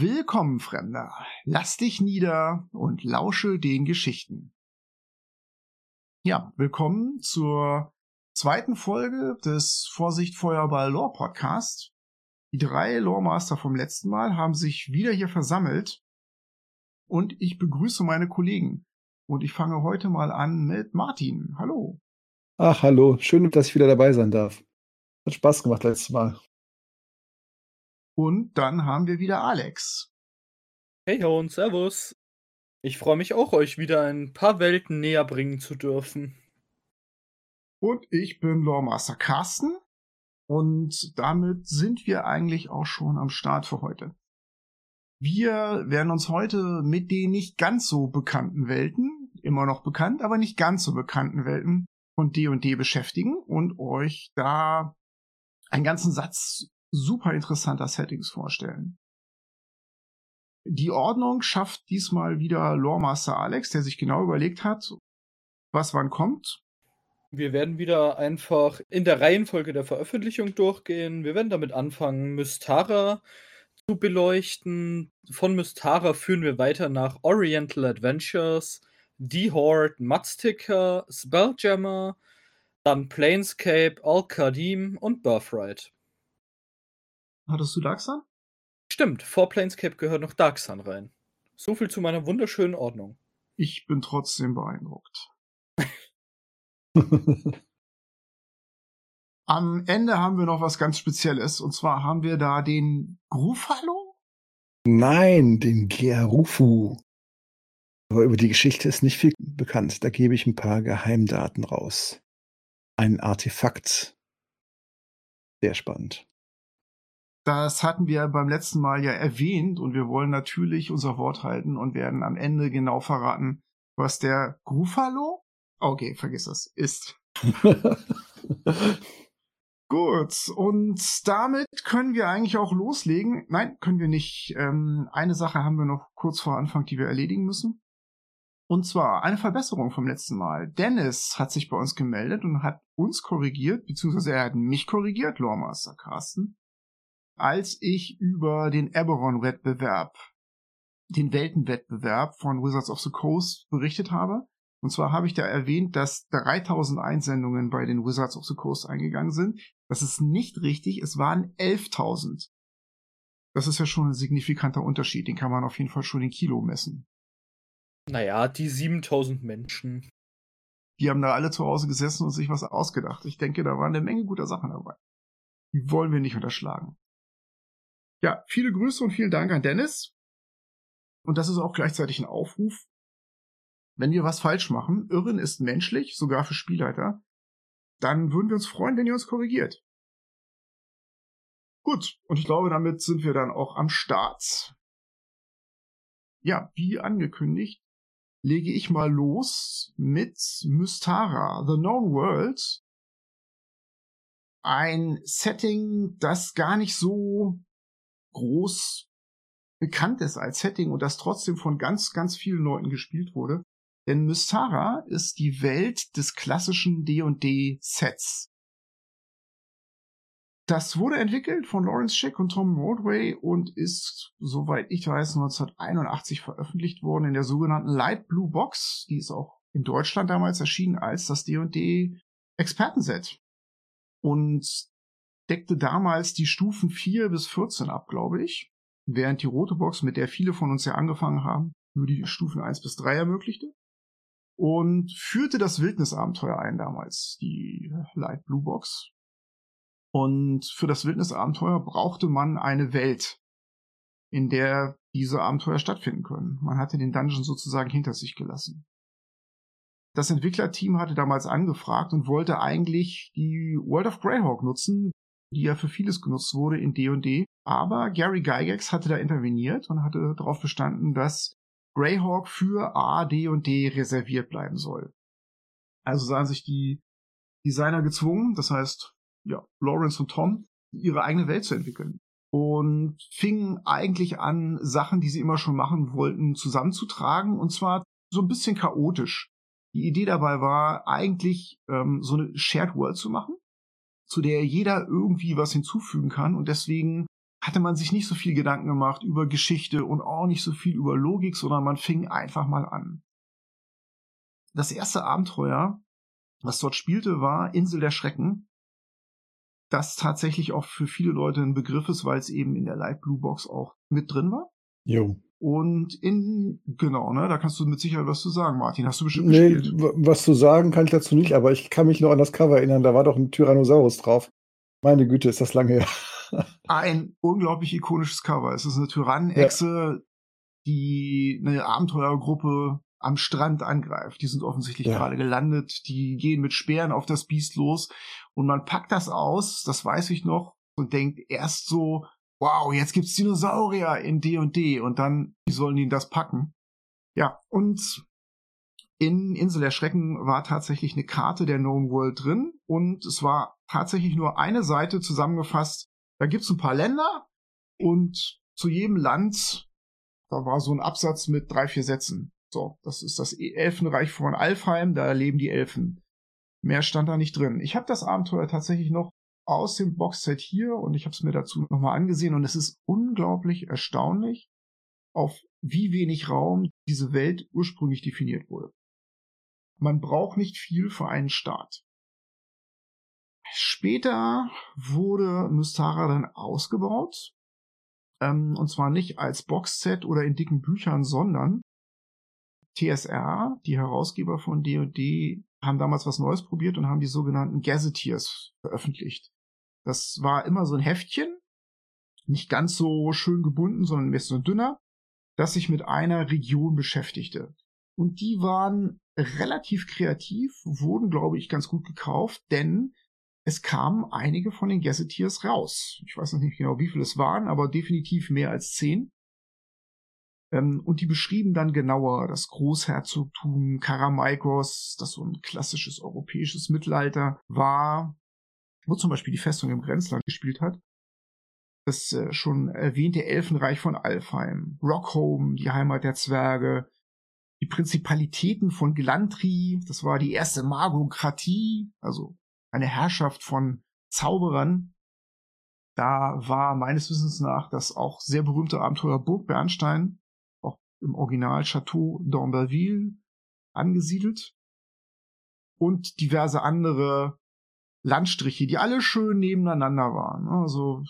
Willkommen, Fremder. Lass dich nieder und lausche den Geschichten. Ja, willkommen zur zweiten Folge des Vorsicht Feuerball Lore Podcast. Die drei Loremaster vom letzten Mal haben sich wieder hier versammelt und ich begrüße meine Kollegen. Und ich fange heute mal an mit Martin. Hallo. Ach, hallo. Schön, dass ich wieder dabei sein darf. Hat Spaß gemacht letztes Mal. Und dann haben wir wieder Alex. Hey ho und Servus. Ich freue mich auch, euch wieder ein paar Welten näher bringen zu dürfen. Und ich bin Loremaster Carsten. Und damit sind wir eigentlich auch schon am Start für heute. Wir werden uns heute mit den nicht ganz so bekannten Welten, immer noch bekannt, aber nicht ganz so bekannten Welten von D&D beschäftigen und euch da einen ganzen Satz super interessanter Settings vorstellen. Die Ordnung schafft diesmal wieder Loremaster Alex, der sich genau überlegt hat, was wann kommt. Wir werden wieder einfach in der Reihenfolge der Veröffentlichung durchgehen. Wir werden damit anfangen, Mystara zu beleuchten. Von Mystara führen wir weiter nach Oriental Adventures, The Horde, Mudsticker, Spelljammer, dann Planescape, Al-Qadim und Birthright. Hattest du Darksun? Stimmt, vor Planescape gehört noch Darksun rein. So viel zu meiner wunderschönen Ordnung. Ich bin trotzdem beeindruckt. Am Ende haben wir noch was ganz Spezielles. Und zwar haben wir da den Grufalo? Nein, den Gerufu. Aber über die Geschichte ist nicht viel bekannt. Da gebe ich ein paar Geheimdaten raus. Ein Artefakt. Sehr spannend. Das hatten wir beim letzten Mal ja erwähnt und wir wollen natürlich unser Wort halten und werden am Ende genau verraten, was der Grufalo, okay, vergiss das, ist. Gut, und damit können wir eigentlich auch loslegen. Nein, können wir nicht. Ähm, eine Sache haben wir noch kurz vor Anfang, die wir erledigen müssen. Und zwar eine Verbesserung vom letzten Mal. Dennis hat sich bei uns gemeldet und hat uns korrigiert, beziehungsweise er hat mich korrigiert, Loremaster Carsten als ich über den Eberron-Wettbewerb, den Weltenwettbewerb von Wizards of the Coast berichtet habe. Und zwar habe ich da erwähnt, dass 3000 Einsendungen bei den Wizards of the Coast eingegangen sind. Das ist nicht richtig, es waren 11.000. Das ist ja schon ein signifikanter Unterschied, den kann man auf jeden Fall schon in Kilo messen. Naja, die 7000 Menschen. Die haben da alle zu Hause gesessen und sich was ausgedacht. Ich denke, da waren eine Menge guter Sachen dabei. Die wollen wir nicht unterschlagen. Ja, viele Grüße und vielen Dank an Dennis. Und das ist auch gleichzeitig ein Aufruf. Wenn wir was falsch machen, Irren ist menschlich, sogar für Spielleiter, dann würden wir uns freuen, wenn ihr uns korrigiert. Gut, und ich glaube, damit sind wir dann auch am Start. Ja, wie angekündigt, lege ich mal los mit Mystara, The Known World. Ein Setting, das gar nicht so groß bekannt ist als Setting und das trotzdem von ganz, ganz vielen Leuten gespielt wurde. Denn Mystara ist die Welt des klassischen D&D-Sets. Das wurde entwickelt von Lawrence Schick und Tom Rodway und ist, soweit ich weiß, 1981 veröffentlicht worden in der sogenannten Light Blue Box. Die ist auch in Deutschland damals erschienen als das D&D Expertenset. Und deckte damals die Stufen 4 bis 14 ab, glaube ich. Während die rote Box, mit der viele von uns ja angefangen haben, nur die Stufen 1 bis 3 ermöglichte. Und führte das Wildnisabenteuer ein damals, die Light Blue Box. Und für das Wildnisabenteuer brauchte man eine Welt, in der diese Abenteuer stattfinden können. Man hatte den Dungeon sozusagen hinter sich gelassen. Das Entwicklerteam hatte damals angefragt und wollte eigentlich die World of Greyhawk nutzen, die ja für vieles genutzt wurde in D&D. Aber Gary Gygax hatte da interveniert und hatte darauf bestanden, dass Greyhawk für A, D und D reserviert bleiben soll. Also sahen sich die Designer gezwungen, das heißt, ja, Lawrence und Tom, ihre eigene Welt zu entwickeln. Und fingen eigentlich an, Sachen, die sie immer schon machen wollten, zusammenzutragen. Und zwar so ein bisschen chaotisch. Die Idee dabei war, eigentlich ähm, so eine Shared World zu machen zu der jeder irgendwie was hinzufügen kann und deswegen hatte man sich nicht so viel Gedanken gemacht über Geschichte und auch nicht so viel über Logik, sondern man fing einfach mal an. Das erste Abenteuer, was dort spielte, war Insel der Schrecken. Das tatsächlich auch für viele Leute ein Begriff ist, weil es eben in der Light Blue Box auch mit drin war. Jo. Und in, genau, ne, da kannst du mit Sicherheit was zu sagen, Martin. Hast du bestimmt Nee, gespielt? was zu sagen kann ich dazu nicht, aber ich kann mich noch an das Cover erinnern, da war doch ein Tyrannosaurus drauf. Meine Güte, ist das lange her. Ein unglaublich ikonisches Cover. Es ist eine Tyrannenechse, die eine Abenteuergruppe am Strand angreift. Die sind offensichtlich Ja. gerade gelandet. Die gehen mit Speeren auf das Biest los. Und man packt das aus, das weiß ich noch, und denkt erst so, wow, jetzt gibt's Dinosaurier in D und D. Und dann, sollen die das packen? Ja, und in Insel der Schrecken war tatsächlich eine Karte der Known World drin. Und es war tatsächlich nur eine Seite zusammengefasst. Da gibt's ein paar Länder und zu jedem Land, da war so ein Absatz mit drei, vier Sätzen. So, das ist das Elfenreich von Alfheim, da leben die Elfen. Mehr stand da nicht drin. Ich habe das Abenteuer tatsächlich noch aus dem Boxset hier und ich habe es mir dazu nochmal angesehen und es ist unglaublich erstaunlich, auf wie wenig Raum diese Welt ursprünglich definiert wurde. Man braucht nicht viel für einen Start. Später wurde Mystara dann ausgebaut. Ähm, und zwar nicht als Boxset oder in dicken Büchern, sondern TSR, die Herausgeber von D&D, haben damals was Neues probiert und haben die sogenannten Gazetteers veröffentlicht. Das war immer so ein Heftchen, nicht ganz so schön gebunden, sondern ein bisschen dünner, das sich mit einer Region beschäftigte. Und die waren relativ kreativ, wurden, glaube ich, ganz gut gekauft, denn es kamen einige von den Gazetteers raus. Ich weiß noch nicht genau, wie viele es waren, aber definitiv mehr als zehn. Ähm, und die beschrieben dann genauer das Großherzogtum Karamaikos, das so ein klassisches europäisches Mittelalter war, wo zum Beispiel die Festung im Grenzland gespielt hat. Das äh, schon erwähnte Elfenreich von Alfheim, Rockholm, die Heimat der Zwerge, die Prinzipalitäten von Glantri, das war die erste Magokratie, also eine Herrschaft von Zauberern. Da war meines Wissens nach das auch sehr berühmte Abenteuer Burg Bernstein, im Original Chateau d'Amberville angesiedelt. Und diverse andere Landstriche, die alle schön nebeneinander waren. Also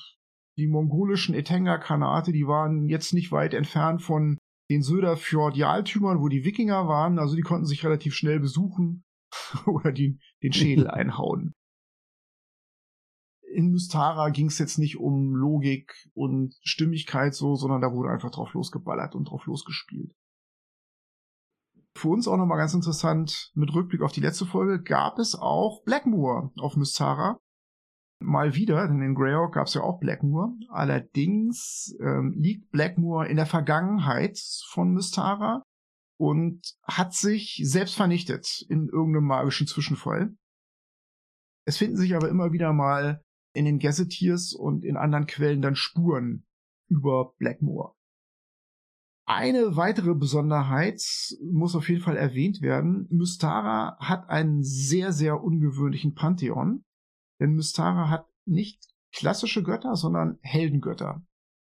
die mongolischen Etenga-Kanate, die waren jetzt nicht weit entfernt von den Söderfjord-Jaltümern, wo die Wikinger waren. Also die konnten sich relativ schnell besuchen oder die, den Schädel einhauen. In Mystara ging es jetzt nicht um Logik und Stimmigkeit so, sondern da wurde einfach drauf losgeballert und drauf losgespielt. Für uns auch nochmal ganz interessant, mit Rückblick auf die letzte Folge, gab es auch Blackmoor auf Mystara. Mal wieder, denn in Greyhawk gab es ja auch Blackmoor. Allerdings ähm, liegt Blackmoor in der Vergangenheit von Mystara und hat sich selbst vernichtet in irgendeinem magischen Zwischenfall. Es finden sich aber immer wieder mal in den Gazetteers und in anderen Quellen dann Spuren über Blackmoor. Eine weitere Besonderheit muss auf jeden Fall erwähnt werden. Mystara hat einen sehr, sehr ungewöhnlichen Pantheon. Denn Mystara hat nicht klassische Götter, sondern Heldengötter.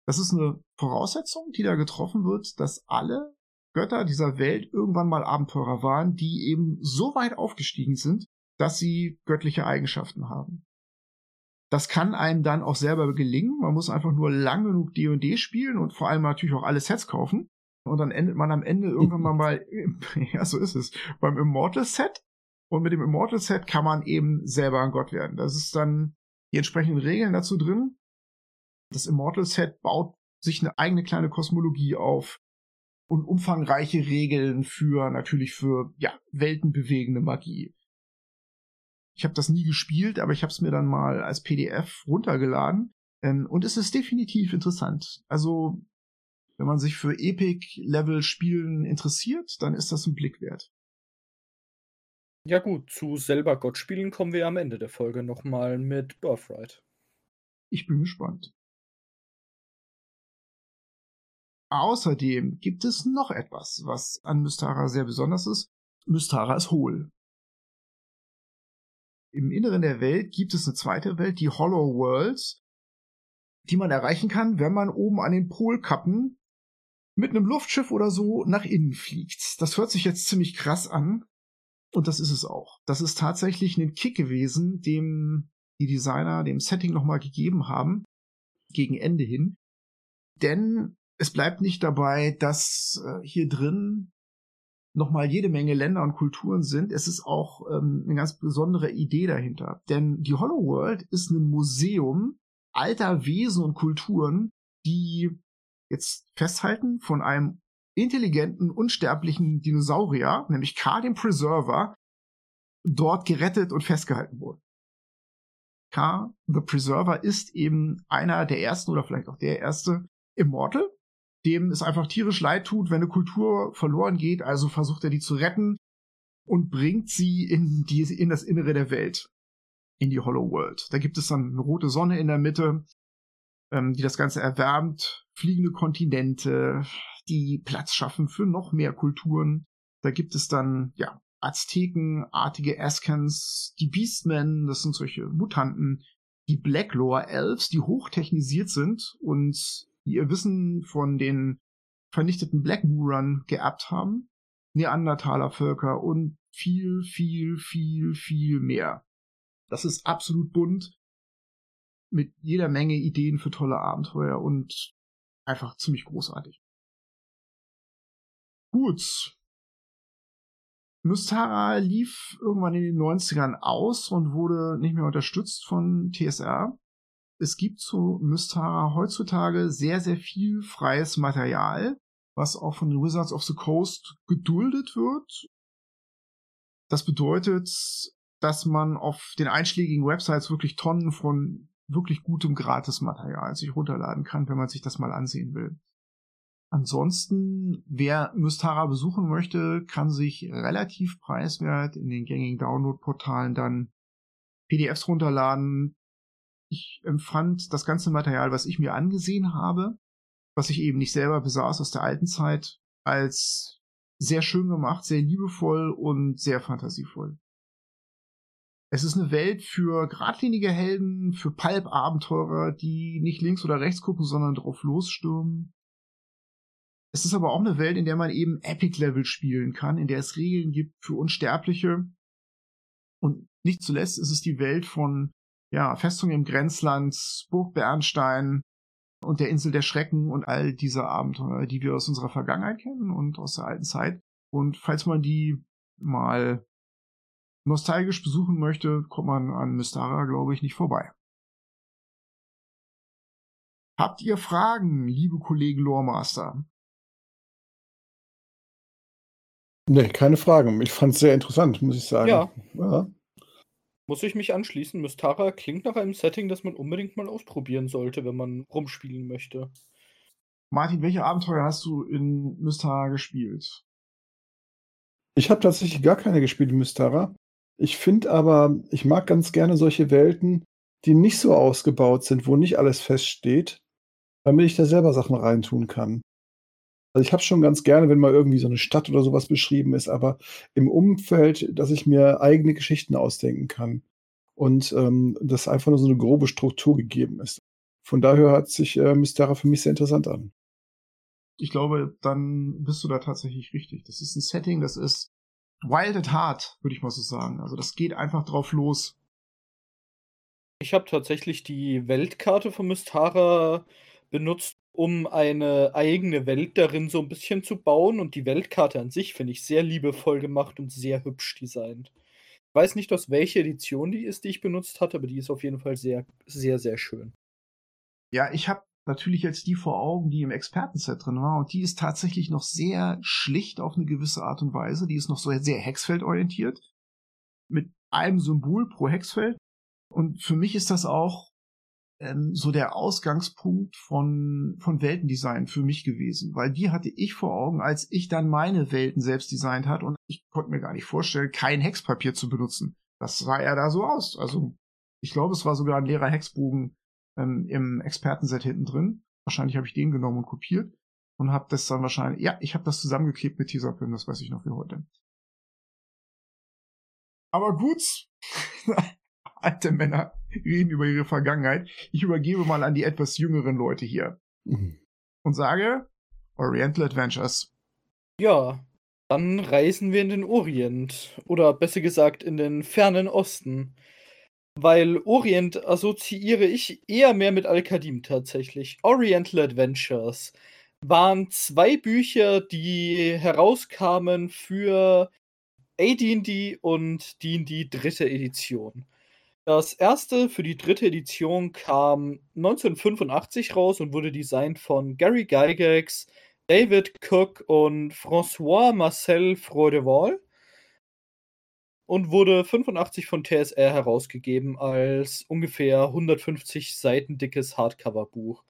Das ist eine Voraussetzung, die da getroffen wird, dass alle Götter dieser Welt irgendwann mal Abenteurer waren, die eben so weit aufgestiegen sind, dass sie göttliche Eigenschaften haben. Das kann einem dann auch selber gelingen. Man muss einfach nur lang genug D&D spielen und vor allem natürlich auch alle Sets kaufen. Und dann endet man am Ende irgendwann mal mal, ja, so ist es, beim Immortal Set. Und mit dem Immortal Set kann man eben selber ein Gott werden. Das ist dann die entsprechenden Regeln dazu drin. Das Immortal Set baut sich eine eigene kleine Kosmologie auf und umfangreiche Regeln für natürlich für ja weltenbewegende Magie. Ich habe das nie gespielt, aber ich habe es mir dann mal als PDF runtergeladen ähm, und es ist definitiv interessant. Also wenn man sich für Epic-Level-Spielen interessiert, dann ist das ein Blick wert. Ja gut, zu selber Gott spielen kommen wir am Ende der Folge nochmal mit Birthright. Ich bin gespannt. Außerdem gibt es noch etwas, was an Mystara sehr besonders ist. Mystara ist hohl. Im Inneren der Welt gibt es eine zweite Welt, die Hollow Worlds. die man erreichen kann, wenn man oben an den Polkappen mit einem Luftschiff oder so nach innen fliegt. Das hört sich jetzt ziemlich krass an. Und das ist es auch. Das ist tatsächlich ein Kick gewesen, dem die Designer dem Setting nochmal gegeben haben, gegen Ende hin. Denn es bleibt nicht dabei, dass äh, hier drin nochmal jede Menge Länder und Kulturen sind. Es ist auch ähm, eine ganz besondere Idee dahinter. Denn die Hollow World ist ein Museum alter Wesen und Kulturen, die jetzt festhalten von einem intelligenten, unsterblichen Dinosaurier, nämlich K, dem Preserver, dort gerettet und festgehalten wurden. K, the Preserver, ist eben einer der ersten oder vielleicht auch der erste Immortal, dem es einfach tierisch leid tut, wenn eine Kultur verloren geht, also versucht er die zu retten und bringt sie in, die, in das Innere der Welt, in die Hollow World. Da gibt es dann eine rote Sonne in der Mitte, ähm, die das Ganze erwärmt, fliegende Kontinente, die Platz schaffen für noch mehr Kulturen. Da gibt es dann, ja, Aztekenartige Askans, die Beastmen, das sind solche Mutanten, die Blacklore Elves, die hochtechnisiert sind und die ihr Wissen von den vernichteten Blackmoorern geerbt haben, Neandertaler Völker und viel, viel, viel, viel mehr. Das ist absolut bunt mit jeder Menge Ideen für tolle Abenteuer und einfach ziemlich großartig. Gut. Mystara lief irgendwann in den 90ern aus und wurde nicht mehr unterstützt von TSR. Es gibt zu Mystara heutzutage sehr, sehr viel freies Material, was auch von den Wizards of the Coast geduldet wird. Das bedeutet, dass man auf den einschlägigen Websites wirklich Tonnen von wirklich gutem Gratismaterial sich runterladen kann, wenn man sich das mal ansehen will. Ansonsten, wer Mystara besuchen möchte, kann sich relativ preiswert in den gängigen Download-Portalen dann PDFs runterladen. Ich empfand das ganze Material, was ich mir angesehen habe, was ich eben nicht selber besaß aus der alten Zeit, als sehr schön gemacht, sehr liebevoll und sehr fantasievoll. Es ist eine Welt für geradlinige Helden, für Pulp-Abenteurer, die nicht links oder rechts gucken, sondern drauf losstürmen. Es ist aber auch eine Welt, in der man eben Epic-Level spielen kann, in der es Regeln gibt für Unsterbliche. Und nicht zuletzt ist es die Welt von ja, Festung im Grenzland, Burg Bernstein und der Insel der Schrecken und all diese Abenteuer, die wir aus unserer Vergangenheit kennen und aus der alten Zeit. Und falls man die mal nostalgisch besuchen möchte, kommt man an Mystara, glaube ich, nicht vorbei. Habt ihr Fragen, liebe Kollegen Loremaster? Nee, keine Fragen. Ich fand es sehr interessant, muss ich sagen. Ja. ja. Muss ich mich anschließen. Mystara klingt nach einem Setting, das man unbedingt mal ausprobieren sollte, wenn man rumspielen möchte. Martin, welche Abenteuer hast du in Mystara gespielt? Ich habe tatsächlich gar keine gespielt in Mystara. Ich finde aber, ich mag ganz gerne solche Welten, die nicht so ausgebaut sind, wo nicht alles feststeht, damit ich da selber Sachen reintun kann. Also ich habe schon ganz gerne, wenn mal irgendwie so eine Stadt oder sowas beschrieben ist, aber im Umfeld, dass ich mir eigene Geschichten ausdenken kann und ähm, dass einfach nur so eine grobe Struktur gegeben ist. Von daher hört sich äh, Mystera für mich sehr interessant an. Ich glaube, dann bist du da tatsächlich richtig. Das ist ein Setting, das ist wild at heart, würde ich mal so sagen. Also das geht einfach drauf los. Ich habe tatsächlich die Weltkarte von Mystara benutzt, um eine eigene Welt darin so ein bisschen zu bauen. Und die Weltkarte an sich finde ich sehr liebevoll gemacht und sehr hübsch designt. Ich weiß nicht, aus welcher Edition die ist, die ich benutzt hatte, aber die ist auf jeden Fall sehr, sehr, sehr schön. Ja, ich habe natürlich jetzt die vor Augen, die im Expertenset drin war. Und die ist tatsächlich noch sehr schlicht auf eine gewisse Art und Weise. Die ist noch so sehr hexfeldorientiert. Mit einem Symbol pro Hexfeld. Und für mich ist das auch ähm, so der Ausgangspunkt von, von Weltendesign für mich gewesen. Weil die hatte ich vor Augen, als ich dann meine Welten selbst designt hat. Und ich konnte mir gar nicht vorstellen, kein Hexpapier zu benutzen. Das sah ja da so aus. Also ich glaube, es war sogar ein leerer Hexbogen ähm, im Expertenset hinten drin. Wahrscheinlich habe ich den genommen und kopiert und habe das dann wahrscheinlich, ja, ich habe das zusammengeklebt mit Tesafilm, das weiß ich noch wie heute. Aber gut, alte Männer reden über ihre Vergangenheit. Ich übergebe mal an die etwas jüngeren Leute hier Mhm. und sage Oriental Adventures. Ja, dann reisen wir in den Orient. Oder besser gesagt in den fernen Osten. Weil Orient assoziiere ich eher mehr mit Al-Qadim tatsächlich. Oriental Adventures waren zwei Bücher, die herauskamen für AD&D und D&D dritte Edition. Das erste für die dritte Edition kam 1985 raus und wurde designt von Gary Gygax, David Cook und François Marcel Freudeval und wurde 85 von TSR herausgegeben als ungefähr 150 Seiten dickes Hardcover-Buch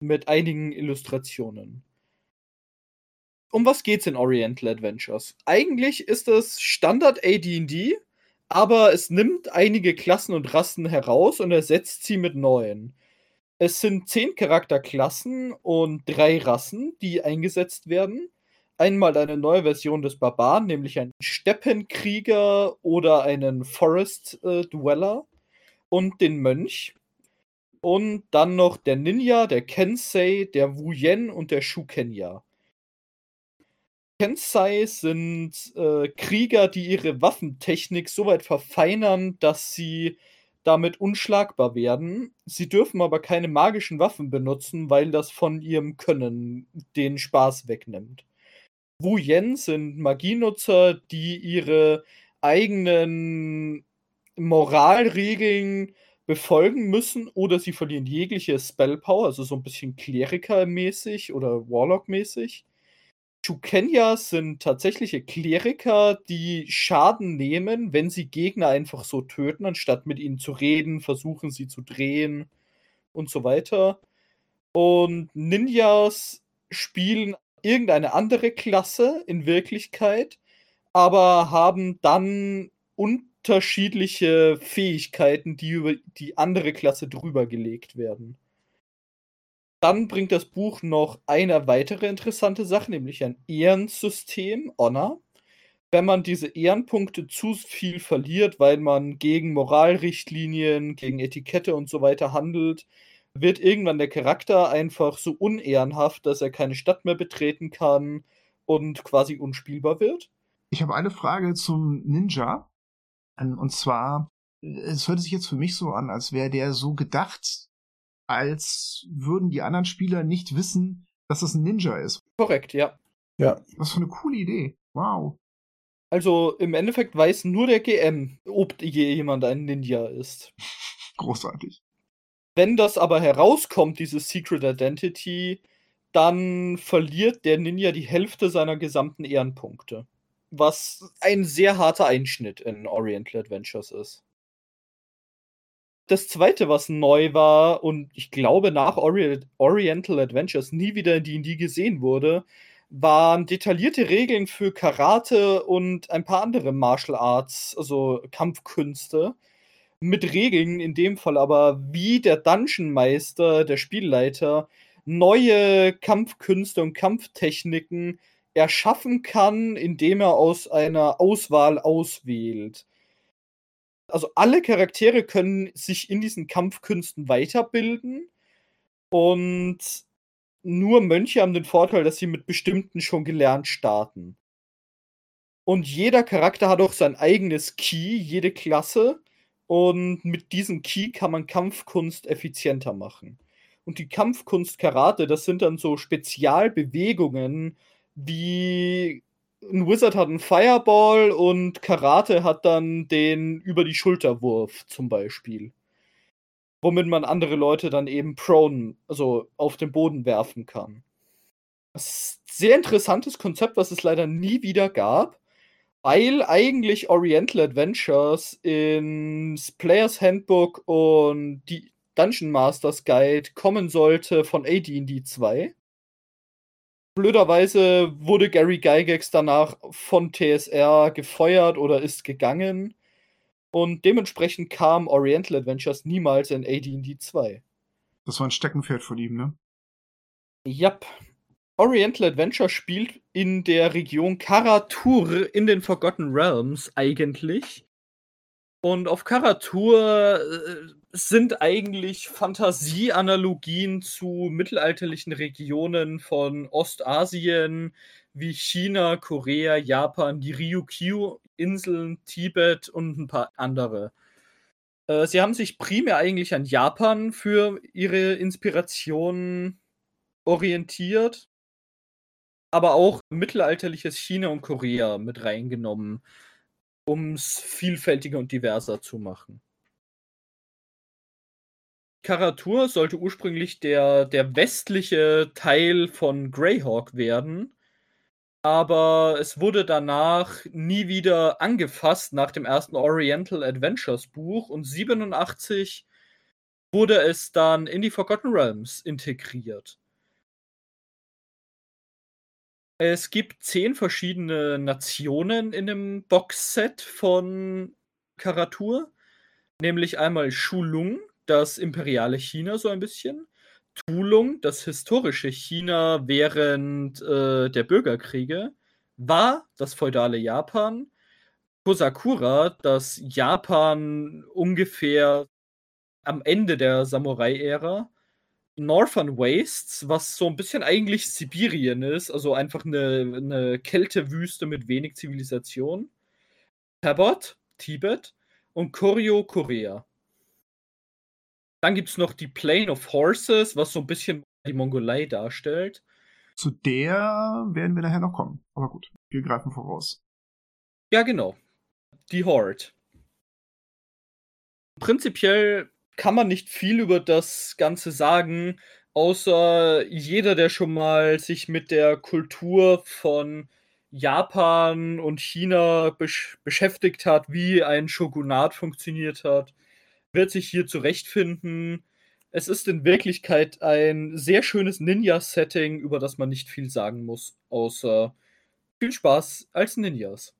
mit einigen Illustrationen. Um was geht's in Oriental Adventures? Eigentlich ist es Standard AD&D, aber es nimmt einige Klassen und Rassen heraus und ersetzt sie mit neuen. Es sind zehn Charakterklassen und drei Rassen, die eingesetzt werden. Einmal eine neue Version des Barbaren, nämlich einen Steppenkrieger oder einen Forest äh, Dweller und den Mönch. Und dann noch der Ninja, der Kensei, der Wuyen und der Shukenya. Kensei sind äh, Krieger, die ihre Waffentechnik so weit verfeinern, dass sie damit unschlagbar werden. Sie dürfen aber keine magischen Waffen benutzen, weil das von ihrem Können den Spaß wegnimmt. Wu Yen sind Magienutzer, die ihre eigenen Moralregeln befolgen müssen oder sie verlieren jegliche Spellpower, also so ein bisschen Kleriker-mäßig oder Warlock-mäßig. Chukenyas sind tatsächliche Kleriker, die Schaden nehmen, wenn sie Gegner einfach so töten, anstatt mit ihnen zu reden, versuchen sie zu drehen und so weiter. Und Ninjas spielen irgendeine andere Klasse in Wirklichkeit, aber haben dann unterschiedliche Fähigkeiten, die über die andere Klasse drüber gelegt werden. Dann bringt das Buch noch eine weitere interessante Sache, nämlich ein Ehrensystem, Honor. Wenn man diese Ehrenpunkte zu viel verliert, weil man gegen Moralrichtlinien, gegen Etikette und so weiter handelt, wird irgendwann der Charakter einfach so unehrenhaft, dass er keine Stadt mehr betreten kann und quasi unspielbar wird. Ich habe eine Frage zum Ninja. Und zwar, es hört sich jetzt für mich so an, als wäre der so gedacht, als würden die anderen Spieler nicht wissen, dass es ein Ninja ist. Korrekt, ja. Ja, Was für eine coole Idee. Wow. Also im Endeffekt weiß nur der GM, ob je jemand ein Ninja ist. Großartig. Wenn das aber herauskommt, diese Secret Identity, dann verliert der Ninja die Hälfte seiner gesamten Ehrenpunkte. Was ein sehr harter Einschnitt in Oriental Adventures ist. Das zweite, was neu war und ich glaube nach Ori Oriental Adventures nie wieder in D&D gesehen wurde, waren detaillierte Regeln für Karate und ein paar andere Martial Arts, also Kampfkünste. Mit Regeln in dem Fall aber, wie der Dungeon Meister, der Spielleiter, neue Kampfkünste und Kampftechniken erschaffen kann, indem er aus einer Auswahl auswählt. Also alle Charaktere können sich in diesen Kampfkünsten weiterbilden und nur Mönche haben den Vorteil, dass sie mit bestimmten schon gelernt starten. Und jeder Charakter hat auch sein eigenes Key, jede Klasse. Und mit diesem Key kann man Kampfkunst effizienter machen. Und die Kampfkunst Karate, das sind dann so Spezialbewegungen, wie ein Wizard hat einen Fireball und Karate hat dann den über die Schulterwurf zum Beispiel. Womit man andere Leute dann eben prone, also auf den Boden werfen kann. Das ist ein sehr interessantes Konzept, was es leider nie wieder gab, weil eigentlich Oriental Adventures ins Players Handbook und die Dungeon Masters Guide kommen sollte von AD&D 2. Blöderweise wurde Gary Gygax danach von TSR gefeuert oder ist gegangen. Und dementsprechend kam Oriental Adventures niemals in AD&D 2. Das war ein Steckenpferd von ihm, ne? Yep. Oriental Adventure spielt in der Region Karatur in den Forgotten Realms eigentlich. Und auf Karatur äh, sind eigentlich Fantasieanalogien zu mittelalterlichen Regionen von Ostasien wie China, Korea, Japan, die Ryukyu-Inseln, Tibet und ein paar andere. Äh, sie haben sich primär eigentlich an Japan für ihre Inspiration orientiert, aber auch mittelalterliches China und Korea mit reingenommen, um es vielfältiger und diverser zu machen. Karatur sollte ursprünglich der, der westliche Teil von Greyhawk werden, aber es wurde danach nie wieder angefasst nach dem ersten Oriental Adventures Buch und 87 wurde es dann in die Forgotten Realms integriert. Es gibt zehn verschiedene Nationen in dem Boxset von Karatur, nämlich einmal Shulung, das imperiale China so ein bisschen, Tulung, das historische China während äh, der Bürgerkriege, war das feudale Japan, Kosakura, das Japan ungefähr am Ende der Samurai-Ära, Northern Wastes, was so ein bisschen eigentlich Sibirien ist, also einfach eine, eine Kältewüste mit wenig Zivilisation, Tabot, Tibet und Koryo, Korea. Dann gibt es noch die Plane of Horses, was so ein bisschen die Mongolei darstellt. Zu der werden wir nachher noch kommen. Aber gut, wir greifen voraus. Ja, genau. Die Horde. Prinzipiell kann man nicht viel über das Ganze sagen, außer jeder, der schon mal sich mit der Kultur von Japan und China besch beschäftigt hat, wie ein Shogunat funktioniert hat, wird sich hier zurechtfinden. Es ist in Wirklichkeit ein sehr schönes Ninja-Setting, über das man nicht viel sagen muss, außer viel Spaß als Ninjas.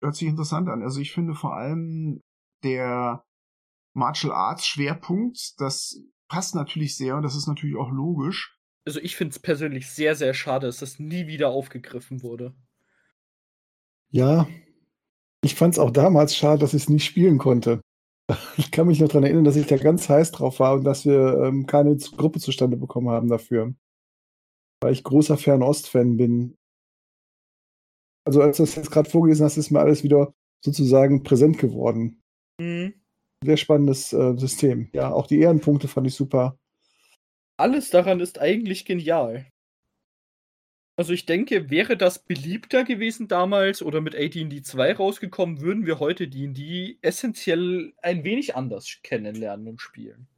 Hört sich interessant an. Also ich finde vor allem der Martial Arts Schwerpunkt, das passt natürlich sehr und das ist natürlich auch logisch. Also ich finde es persönlich sehr, sehr schade, dass das nie wieder aufgegriffen wurde. Ja, ich fand es auch damals schade, dass ich es nicht spielen konnte. Ich kann mich noch daran erinnern, dass ich da ganz heiß drauf war und dass wir ähm, keine Gruppe zustande bekommen haben dafür. Weil ich großer Fernost-Fan bin. Also als du das jetzt gerade vorgelesen hast, ist mir alles wieder sozusagen präsent geworden. Mhm. Sehr spannendes äh, System. Ja, auch die Ehrenpunkte fand ich super. Alles daran ist eigentlich genial. Also ich denke, wäre das beliebter gewesen damals oder mit AD&D 2 rausgekommen, würden wir heute D&D essentiell ein wenig anders kennenlernen und spielen.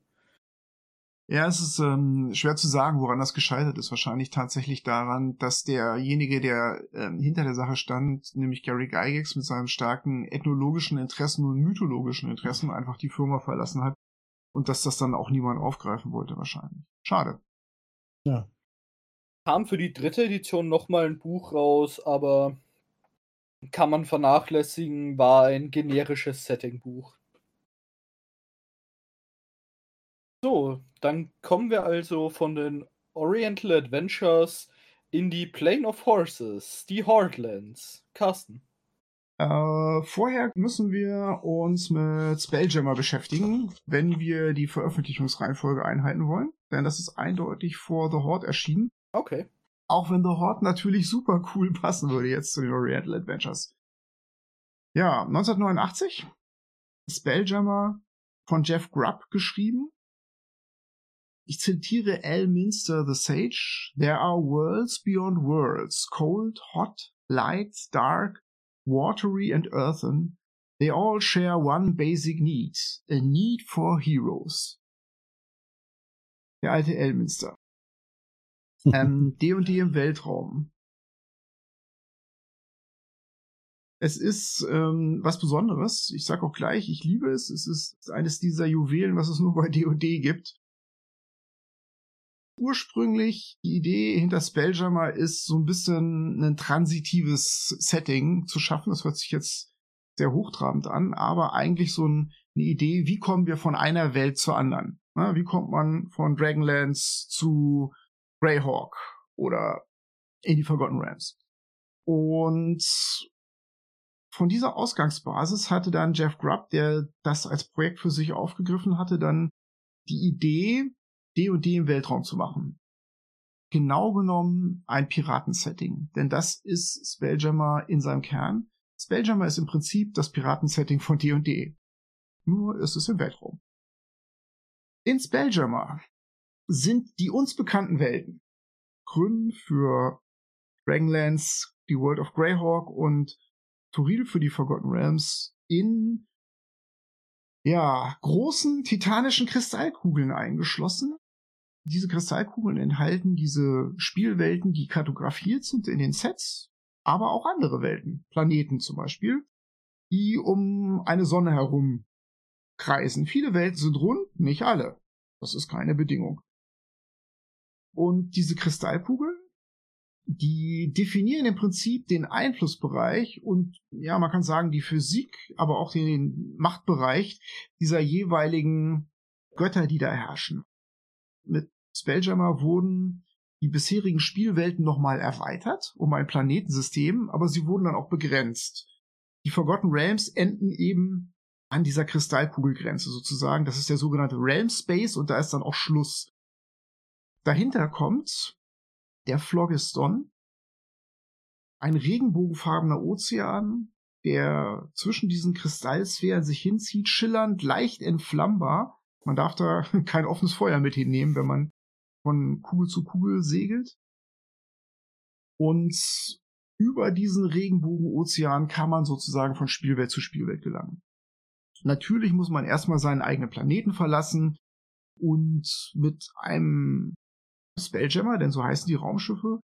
Ja, es ist ähm, schwer zu sagen, woran das gescheitert ist. Wahrscheinlich tatsächlich daran, dass derjenige, der ähm, hinter der Sache stand, nämlich Gary Gygax mit seinen starken ethnologischen Interessen und mythologischen Interessen einfach die Firma verlassen hat und dass das dann auch niemand aufgreifen wollte wahrscheinlich. Schade. Ja kam für die dritte Edition nochmal ein Buch raus, aber kann man vernachlässigen, war ein generisches Setting-Buch. So, dann kommen wir also von den Oriental Adventures in die Plane of Horses, die Heartlands. Carsten. Äh, vorher müssen wir uns mit Spelljammer beschäftigen, wenn wir die Veröffentlichungsreihenfolge einhalten wollen. Denn das ist eindeutig vor The Horde erschienen. Okay. Auch wenn The Horde natürlich super cool passen würde jetzt zu den Oriental Adventures. Ja, 1989. Spelljammer von Jeff Grubb geschrieben. Ich zitiere Al Minster the Sage. There are worlds beyond worlds, cold, hot, light, dark, watery and earthen. They all share one basic need, a need for heroes. Der alte Elminster ähm, D&D im Weltraum. Es ist ähm, was Besonderes. Ich sag auch gleich, ich liebe es. Es ist eines dieser Juwelen, was es nur bei D&D gibt. Ursprünglich die Idee hinter Spelljammer ist so ein bisschen ein transitives Setting zu schaffen. Das hört sich jetzt sehr hochtrabend an, aber eigentlich so ein, eine Idee, wie kommen wir von einer Welt zur anderen? Na, wie kommt man von Dragonlance zu Greyhawk oder in die Forgotten Realms. Und von dieser Ausgangsbasis hatte dann Jeff Grubb, der das als Projekt für sich aufgegriffen hatte, dann die Idee, D&D im Weltraum zu machen. Genau genommen ein Piratensetting, denn das ist Spelljammer in seinem Kern. Spelljammer ist im Prinzip das Piratensetting von D&D. Nur ist es im Weltraum. In Spelljammer sind die uns bekannten Welten Grün für Dragonlance, die World of Greyhawk und Toril für die Forgotten Realms in ja, großen titanischen Kristallkugeln eingeschlossen. Diese Kristallkugeln enthalten diese Spielwelten, die kartografiert sind in den Sets, aber auch andere Welten, Planeten zum Beispiel, die um eine Sonne herum kreisen. Viele Welten sind rund, nicht alle. Das ist keine Bedingung. Und diese Kristallkugeln die definieren im Prinzip den Einflussbereich und ja, man kann sagen die Physik, aber auch den Machtbereich dieser jeweiligen Götter, die da herrschen. Mit Spelljammer wurden die bisherigen Spielwelten nochmal erweitert um ein Planetensystem, aber sie wurden dann auch begrenzt. Die Forgotten Realms enden eben an dieser Kristallkugelgrenze sozusagen. Das ist der sogenannte Realm Space und da ist dann auch Schluss. Dahinter kommt der Phlogiston, ein regenbogenfarbener Ozean, der zwischen diesen Kristallsphären sich hinzieht, schillernd, leicht entflammbar. Man darf da kein offenes Feuer mit hinnehmen, wenn man von Kugel zu Kugel segelt. Und über diesen Regenbogenozean kann man sozusagen von Spielwelt zu Spielwelt gelangen. Natürlich muss man erstmal seinen eigenen Planeten verlassen und mit einem Spelljammer, denn so heißen die Raumschiffe,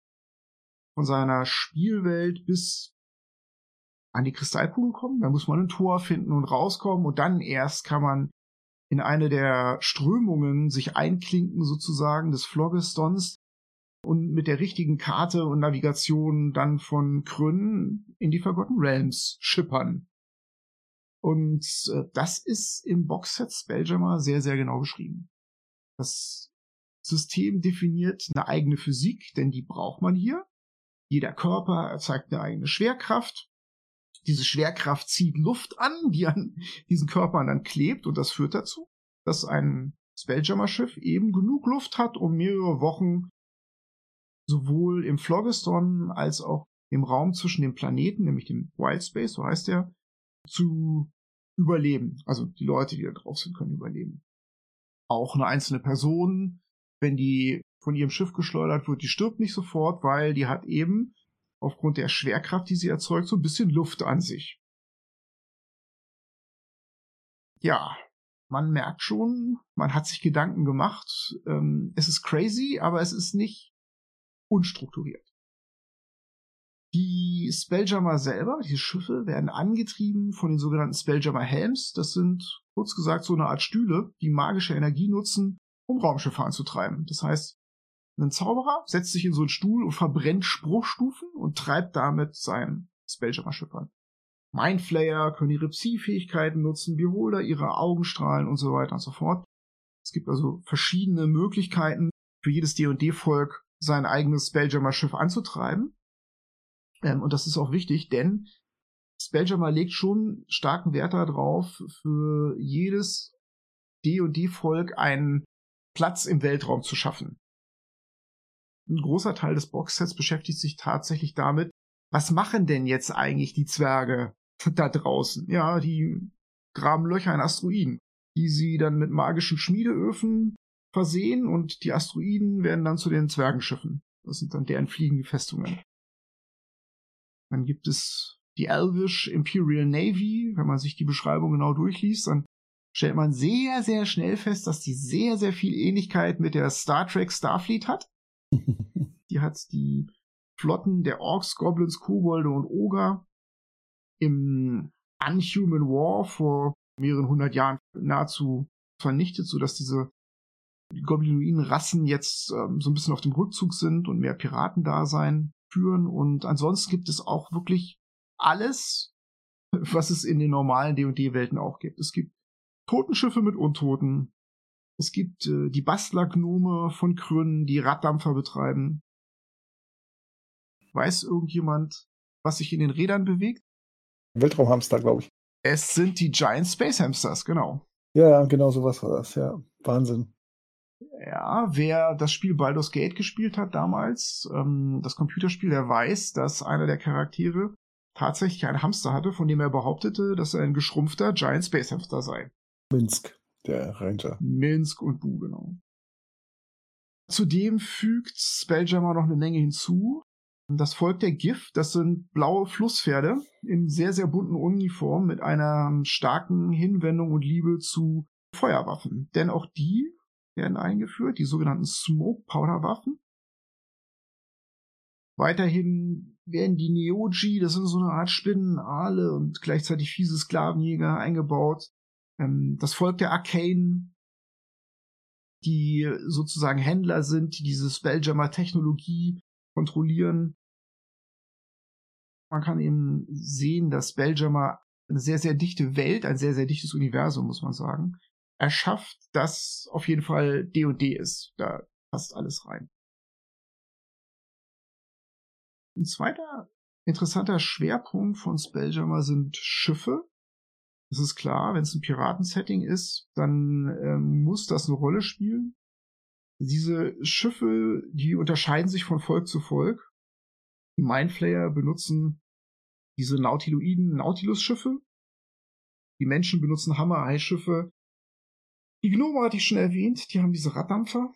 von seiner Spielwelt bis an die Kristallkugel kommen. Da muss man ein Tor finden und rauskommen und dann erst kann man in eine der Strömungen sich einklinken sozusagen des Phlogiston's und mit der richtigen Karte und Navigation dann von Krön in die Forgotten Realms schippern. Und äh, das ist im Boxset Spelljammer sehr, sehr genau beschrieben. Das System definiert eine eigene Physik, denn die braucht man hier. Jeder Körper erzeugt eine eigene Schwerkraft. Diese Schwerkraft zieht Luft an, die an diesen Körpern dann klebt und das führt dazu, dass ein Spelljammer-Schiff eben genug Luft hat, um mehrere Wochen sowohl im Phlogiston als auch im Raum zwischen den Planeten, nämlich dem Wild Space, so heißt der, zu überleben. Also die Leute, die da drauf sind, können überleben. Auch eine einzelne Person wenn die von ihrem Schiff geschleudert wird, die stirbt nicht sofort, weil die hat eben aufgrund der Schwerkraft, die sie erzeugt, so ein bisschen Luft an sich. Ja, man merkt schon, man hat sich Gedanken gemacht. Ähm, es ist crazy, aber es ist nicht unstrukturiert. Die Spelljammer selber, die Schiffe, werden angetrieben von den sogenannten Spelljammer Helms. Das sind kurz gesagt so eine Art Stühle, die magische Energie nutzen, um Raumschiffe anzutreiben. Das heißt, ein Zauberer setzt sich in so einen Stuhl und verbrennt Spruchstufen und treibt damit sein Spelljammer-Schiff an. Mindflayer können ihre Psi-Fähigkeiten nutzen, Beholder ihre Augenstrahlen und so weiter und so fort. Es gibt also verschiedene Möglichkeiten für jedes D&D-Volk sein eigenes Spelljammer-Schiff anzutreiben. Ähm, und das ist auch wichtig, denn Spelljammer legt schon starken Wert darauf, für jedes D&D-Volk einen Platz im Weltraum zu schaffen. Ein großer Teil des Boxsets beschäftigt sich tatsächlich damit, was machen denn jetzt eigentlich die Zwerge da draußen? Ja, die graben Löcher in Asteroiden, die sie dann mit magischen Schmiedeöfen versehen und die Asteroiden werden dann zu den Zwergenschiffen. Das sind dann deren fliegende Festungen. Dann gibt es die Elvish Imperial Navy. Wenn man sich die Beschreibung genau durchliest, dann stellt man sehr, sehr schnell fest, dass die sehr, sehr viel Ähnlichkeit mit der Star Trek Starfleet hat. die hat die Flotten der Orks, Goblins, Kobolde und Oger im Unhuman War vor mehreren hundert Jahren nahezu vernichtet, sodass diese goblinoiden Rassen jetzt ähm, so ein bisschen auf dem Rückzug sind und mehr Piratendasein führen. Und ansonsten gibt es auch wirklich alles, was es in den normalen D&D-Welten auch gibt. Es gibt Totenschiffe mit Untoten. Es gibt äh, die Bastlergnome von Krön, die Raddampfer betreiben. Weiß irgendjemand, was sich in den Rädern bewegt? Weltraumhamster, glaube ich. Es sind die Giant Space Hamsters, genau. Ja, genau sowas war das, ja. Wahnsinn. Ja, wer das Spiel Baldur's Gate gespielt hat damals, ähm, das Computerspiel, der weiß, dass einer der Charaktere tatsächlich einen Hamster hatte, von dem er behauptete, dass er ein geschrumpfter Giant Space Hamster sei. Minsk, der Ranger. Minsk und Bu, genau. Zudem fügt Spelljammer noch eine Menge hinzu. Das Volk der Gift, das sind blaue Flusspferde in sehr, sehr bunten Uniformen mit einer starken Hinwendung und Liebe zu Feuerwaffen. Denn auch die werden eingeführt, die sogenannten Smoke Powder Waffen. Weiterhin werden die Neoji, das sind so eine Art Spinnenale und gleichzeitig fiese Sklavenjäger eingebaut. Ähm, das Volk der Arcane, die sozusagen Händler sind, die diese Spelljammer-Technologie kontrollieren. Man kann eben sehen, dass Spelljammer eine sehr, sehr dichte Welt, ein sehr, sehr dichtes Universum, muss man sagen, erschafft, das auf jeden Fall D&D ist. Da passt alles rein. Ein zweiter interessanter Schwerpunkt von Spelljammer sind Schiffe. Das ist klar, wenn es ein Piratensetting ist, dann ähm, muss das eine Rolle spielen. Diese Schiffe, die unterscheiden sich von Volk zu Volk. Die Mindflayer benutzen diese Nautiloiden Nautilus-Schiffe. Die Menschen benutzen Hammer-Eye-Schiffe. Die Gnome hatte ich schon erwähnt, die haben diese Raddampfer.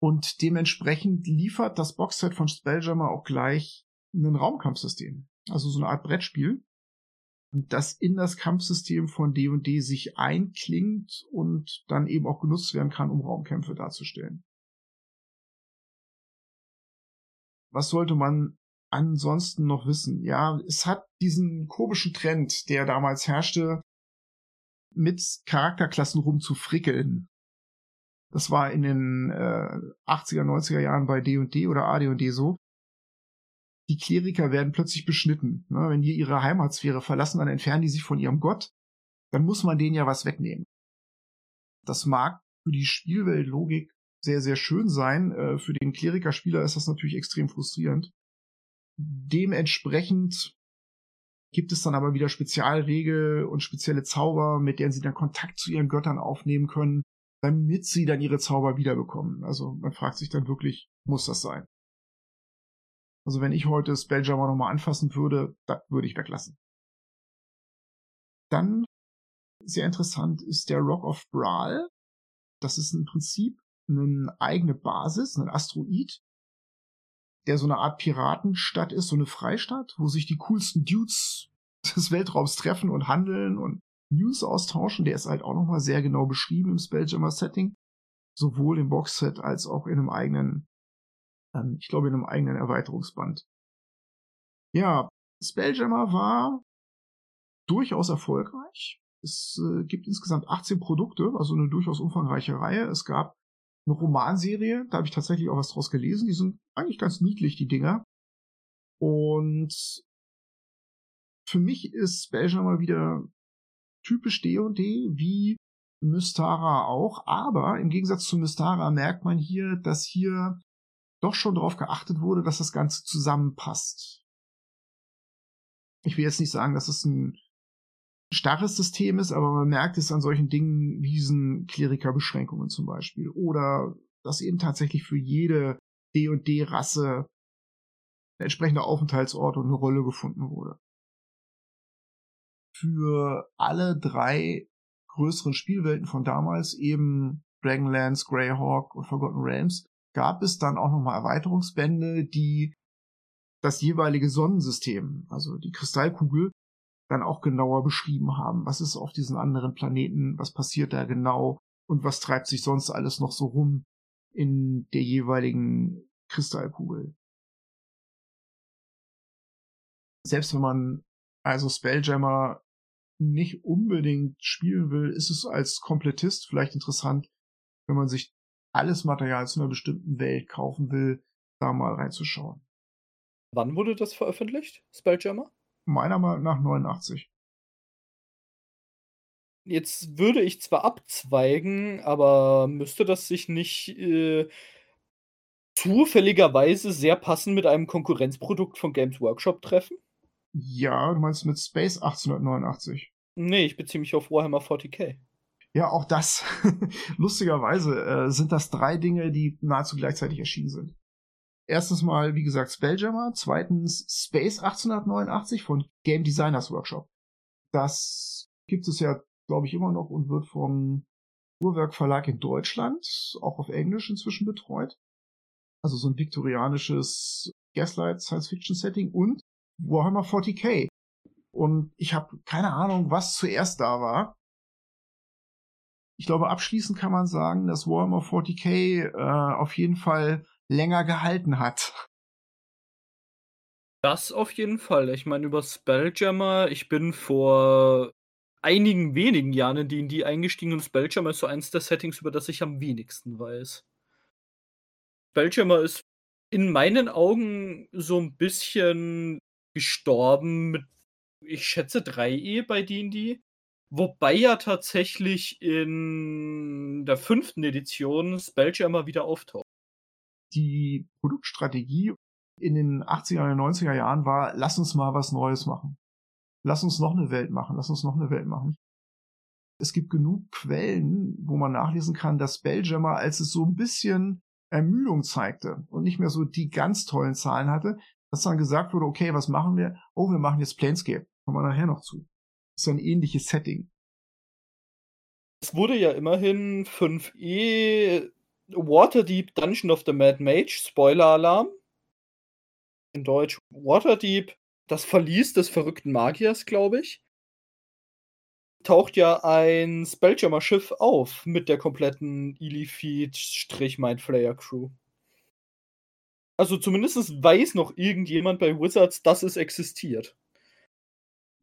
Und dementsprechend liefert das Boxset von Spelljammer auch gleich ein Raumkampfsystem. Also so eine Art Brettspiel, das in das Kampfsystem von D&D sich einklingt und dann eben auch genutzt werden kann, um Raumkämpfe darzustellen. Was sollte man ansonsten noch wissen? Ja, es hat diesen komischen Trend, der damals herrschte, mit Charakterklassen rumzufrickeln. Das war in den äh, 80er, 90er Jahren bei D&D oder AD&D so. Die Kleriker werden plötzlich beschnitten. Ne? Wenn die ihre Heimatsphäre verlassen, dann entfernen die sich von ihrem Gott. Dann muss man denen ja was wegnehmen. Das mag für die Spielweltlogik sehr, sehr schön sein. Äh, für den Klerikerspieler ist das natürlich extrem frustrierend. Dementsprechend gibt es dann aber wieder Spezialregel und spezielle Zauber, mit denen sie dann Kontakt zu ihren Göttern aufnehmen können, damit sie dann ihre Zauber wiederbekommen. Also man fragt sich dann wirklich, muss das sein? Also wenn ich heute Spelljammer nochmal anfassen würde, das würde ich weglassen. Dann, sehr interessant, ist der Rock of Brawl. Das ist im Prinzip eine eigene Basis, ein Asteroid, der so eine Art Piratenstadt ist, so eine Freistadt, wo sich die coolsten Dudes des Weltraums treffen und handeln und News austauschen. Der ist halt auch nochmal sehr genau beschrieben im Spelljammer-Setting. Sowohl im Boxset als auch in einem eigenen, ähm, ich glaube, in einem eigenen Erweiterungsband. Ja, Spelljammer war durchaus erfolgreich. Es äh, gibt insgesamt 18 Produkte, also eine durchaus umfangreiche Reihe. Es gab eine Romanserie, da habe ich tatsächlich auch was draus gelesen. Die sind eigentlich ganz niedlich, die Dinger. Und für mich ist Spelljammer wieder typisch D&D, wie Mystara auch, aber im Gegensatz zu Mystara merkt man hier, dass hier doch schon darauf geachtet wurde, dass das Ganze zusammenpasst. Ich will jetzt nicht sagen, dass es ein starres System ist, aber man merkt es an solchen Dingen wie diesen Klerikerbeschränkungen zum Beispiel. Oder dass eben tatsächlich für jede D&D-Rasse ein entsprechender Aufenthaltsort und eine Rolle gefunden wurde für alle drei größeren Spielwelten von damals, eben Dragonlance, Greyhawk und Forgotten Realms, gab es dann auch nochmal Erweiterungsbände, die das jeweilige Sonnensystem, also die Kristallkugel, dann auch genauer beschrieben haben. Was ist auf diesen anderen Planeten, was passiert da genau und was treibt sich sonst alles noch so rum in der jeweiligen Kristallkugel. Selbst wenn man also Spelljammer nicht unbedingt spielen will, ist es als Komplettist vielleicht interessant, wenn man sich alles Material zu einer bestimmten Welt kaufen will, da mal reinzuschauen. Wann wurde das veröffentlicht, Spelljammer? Meiner Meinung nach 89. Jetzt würde ich zwar abzweigen, aber müsste das sich nicht äh, zufälligerweise sehr passend mit einem Konkurrenzprodukt von Games Workshop treffen? Ja, du meinst mit Space 1889. Nee, ich beziehe mich auf Warhammer 40k. Ja, auch das. Lustigerweise äh, sind das drei Dinge, die nahezu gleichzeitig erschienen sind. Erstens mal, wie gesagt, Spelljammer. Zweitens Space 1889 von Game Designers Workshop. Das gibt es ja, glaube ich, immer noch und wird vom Uhrwerk Verlag in Deutschland, auch auf Englisch inzwischen betreut. Also so ein viktorianisches Gaslight Science Fiction Setting und Warhammer 40k. Und ich habe keine Ahnung, was zuerst da war. Ich glaube, abschließend kann man sagen, dass Warhammer 40k äh, auf jeden Fall länger gehalten hat. Das auf jeden Fall. Ich meine, über Spelljammer, ich bin vor einigen wenigen Jahren in D&D eingestiegen und Spelljammer ist so eins der Settings, über das ich am wenigsten weiß. Spelljammer ist in meinen Augen so ein bisschen gestorben mit, ich schätze, 3E bei D&D. Wobei ja tatsächlich in der fünften Edition Spelljammer wieder auftaucht. Die Produktstrategie in den 80er und 90er Jahren war, lass uns mal was Neues machen. Lass uns noch eine Welt machen, lass uns noch eine Welt machen. Es gibt genug Quellen, wo man nachlesen kann, dass Spelljammer, als es so ein bisschen Ermüdung zeigte und nicht mehr so die ganz tollen Zahlen hatte, dass dann gesagt wurde, okay, was machen wir? Oh, wir machen jetzt Planescape. Kommen wir nachher noch zu. Ja ein ähnliches Setting. Es wurde ja immerhin 5e Waterdeep Dungeon of the Mad Mage, Spoiler-Alarm. In Deutsch Waterdeep, das Verlies des verrückten Magiers, glaube ich. Taucht ja ein Spelljammer-Schiff auf mit der kompletten Illifeed-Mindflayer-Crew. Also zumindest weiß noch irgendjemand bei Wizards, dass es existiert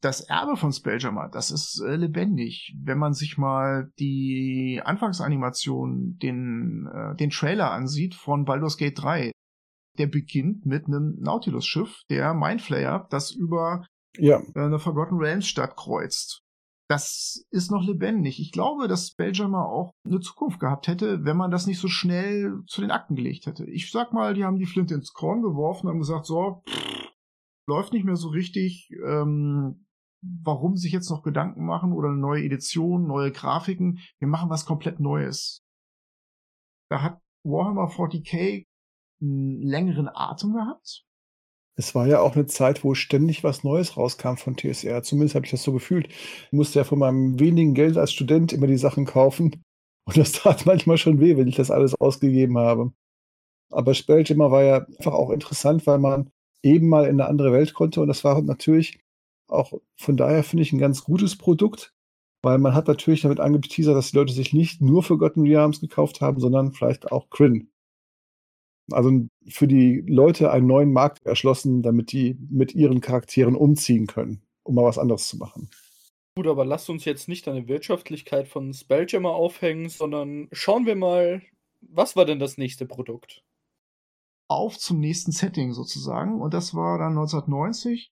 das Erbe von Spelljammer, das ist äh, lebendig. Wenn man sich mal die Anfangsanimation, den, äh, den Trailer ansieht von Baldur's Gate 3, der beginnt mit einem Nautilus-Schiff, der Mindflayer, das über ja. äh, eine Forgotten Realms Stadt kreuzt. Das ist noch lebendig. Ich glaube, dass Spelljammer auch eine Zukunft gehabt hätte, wenn man das nicht so schnell zu den Akten gelegt hätte. Ich sag mal, die haben die Flinte ins Korn geworfen, haben gesagt, so, pff, läuft nicht mehr so richtig. Ähm, warum sich jetzt noch Gedanken machen oder eine neue Edition, neue Grafiken. Wir machen was komplett Neues. Da hat Warhammer 40k einen längeren Atem gehabt. Es war ja auch eine Zeit, wo ständig was Neues rauskam von TSR. Zumindest habe ich das so gefühlt. Ich musste ja von meinem wenigen Geld als Student immer die Sachen kaufen. Und das tat manchmal schon weh, wenn ich das alles ausgegeben habe. Aber Spelljammer war ja einfach auch interessant, weil man eben mal in eine andere Welt konnte. Und das war natürlich auch von daher finde ich ein ganz gutes Produkt, weil man hat natürlich damit angeteasert, dass die Leute sich nicht nur Forgotten Realms gekauft haben, sondern vielleicht auch Kryn. Also für die Leute einen neuen Markt erschlossen, damit die mit ihren Charakteren umziehen können, um mal was anderes zu machen. Gut, aber lasst uns jetzt nicht an der Wirtschaftlichkeit von Spelljammer aufhängen, sondern schauen wir mal, was war denn das nächste Produkt? Auf zum nächsten Setting sozusagen. Und das war dann 1990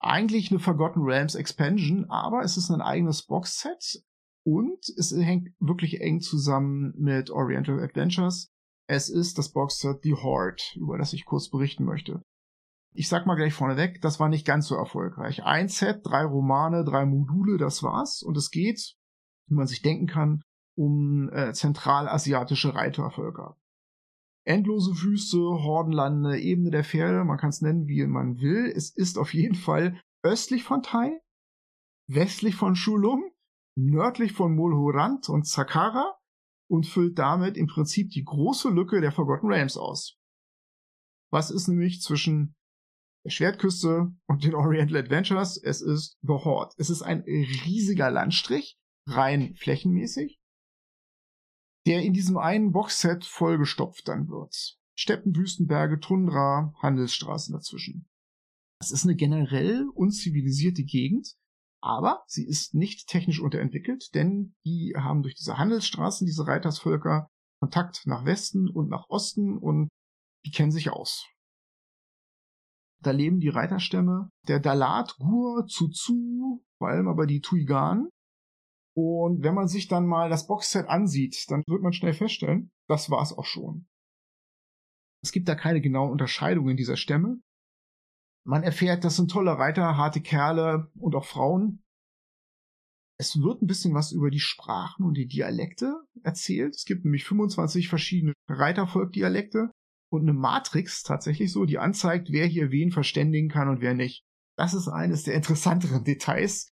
eigentlich eine Forgotten Realms Expansion, aber es ist ein eigenes Boxset und es hängt wirklich eng zusammen mit Oriental Adventures. Es ist das Boxset The Horde, über das ich kurz berichten möchte. Ich sag mal gleich vorneweg, das war nicht ganz so erfolgreich. Ein Set, drei Romane, drei Module, das war's. Und es geht, wie man sich denken kann, um äh, zentralasiatische Reitervölker endlose Wüste, Hordenlande, Ebene der Pferde, man kann es nennen, wie man will. Es ist auf jeden Fall östlich von Tai, westlich von Shulum, nördlich von Mulhorand und Zakara und füllt damit im Prinzip die große Lücke der Forgotten Realms aus. Was ist nämlich zwischen der Schwertküste und den Oriental Adventures? Es ist The Horde. Es ist ein riesiger Landstrich, rein flächenmäßig der in diesem einen Boxset vollgestopft dann wird. Steppen, Wüstenberge, Tundra, Handelsstraßen dazwischen. Das ist eine generell unzivilisierte Gegend, aber sie ist nicht technisch unterentwickelt, denn die haben durch diese Handelsstraßen, diese Reitersvölker, Kontakt nach Westen und nach Osten und die kennen sich aus. Da leben die Reiterstämme der Dalat, Gur, Zuzu, vor allem aber die Tuigan, und wenn man sich dann mal das Boxset ansieht, dann wird man schnell feststellen, das war es auch schon. Es gibt da keine genauen Unterscheidungen dieser Stämme. Man erfährt, das sind tolle Reiter, harte Kerle und auch Frauen. Es wird ein bisschen was über die Sprachen und die Dialekte erzählt. Es gibt nämlich 25 verschiedene Reitervolkdialekte und eine Matrix tatsächlich so, die anzeigt, wer hier wen verständigen kann und wer nicht. Das ist eines der interessanteren Details,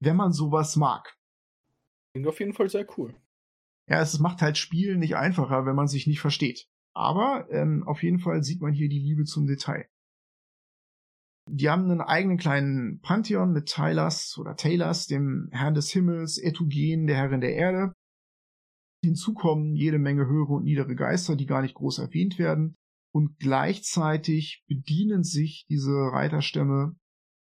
wenn man sowas mag. Klingt auf jeden Fall sehr cool. Ja, es macht halt Spielen nicht einfacher, wenn man sich nicht versteht. Aber ähm, auf jeden Fall sieht man hier die Liebe zum Detail. Die haben einen eigenen kleinen Pantheon mit Tylas oder Taylors, dem Herrn des Himmels, Etugen, der Herrin der Erde. Hinzu kommen jede Menge höhere und niedere Geister, die gar nicht groß erwähnt werden. Und gleichzeitig bedienen sich diese Reiterstämme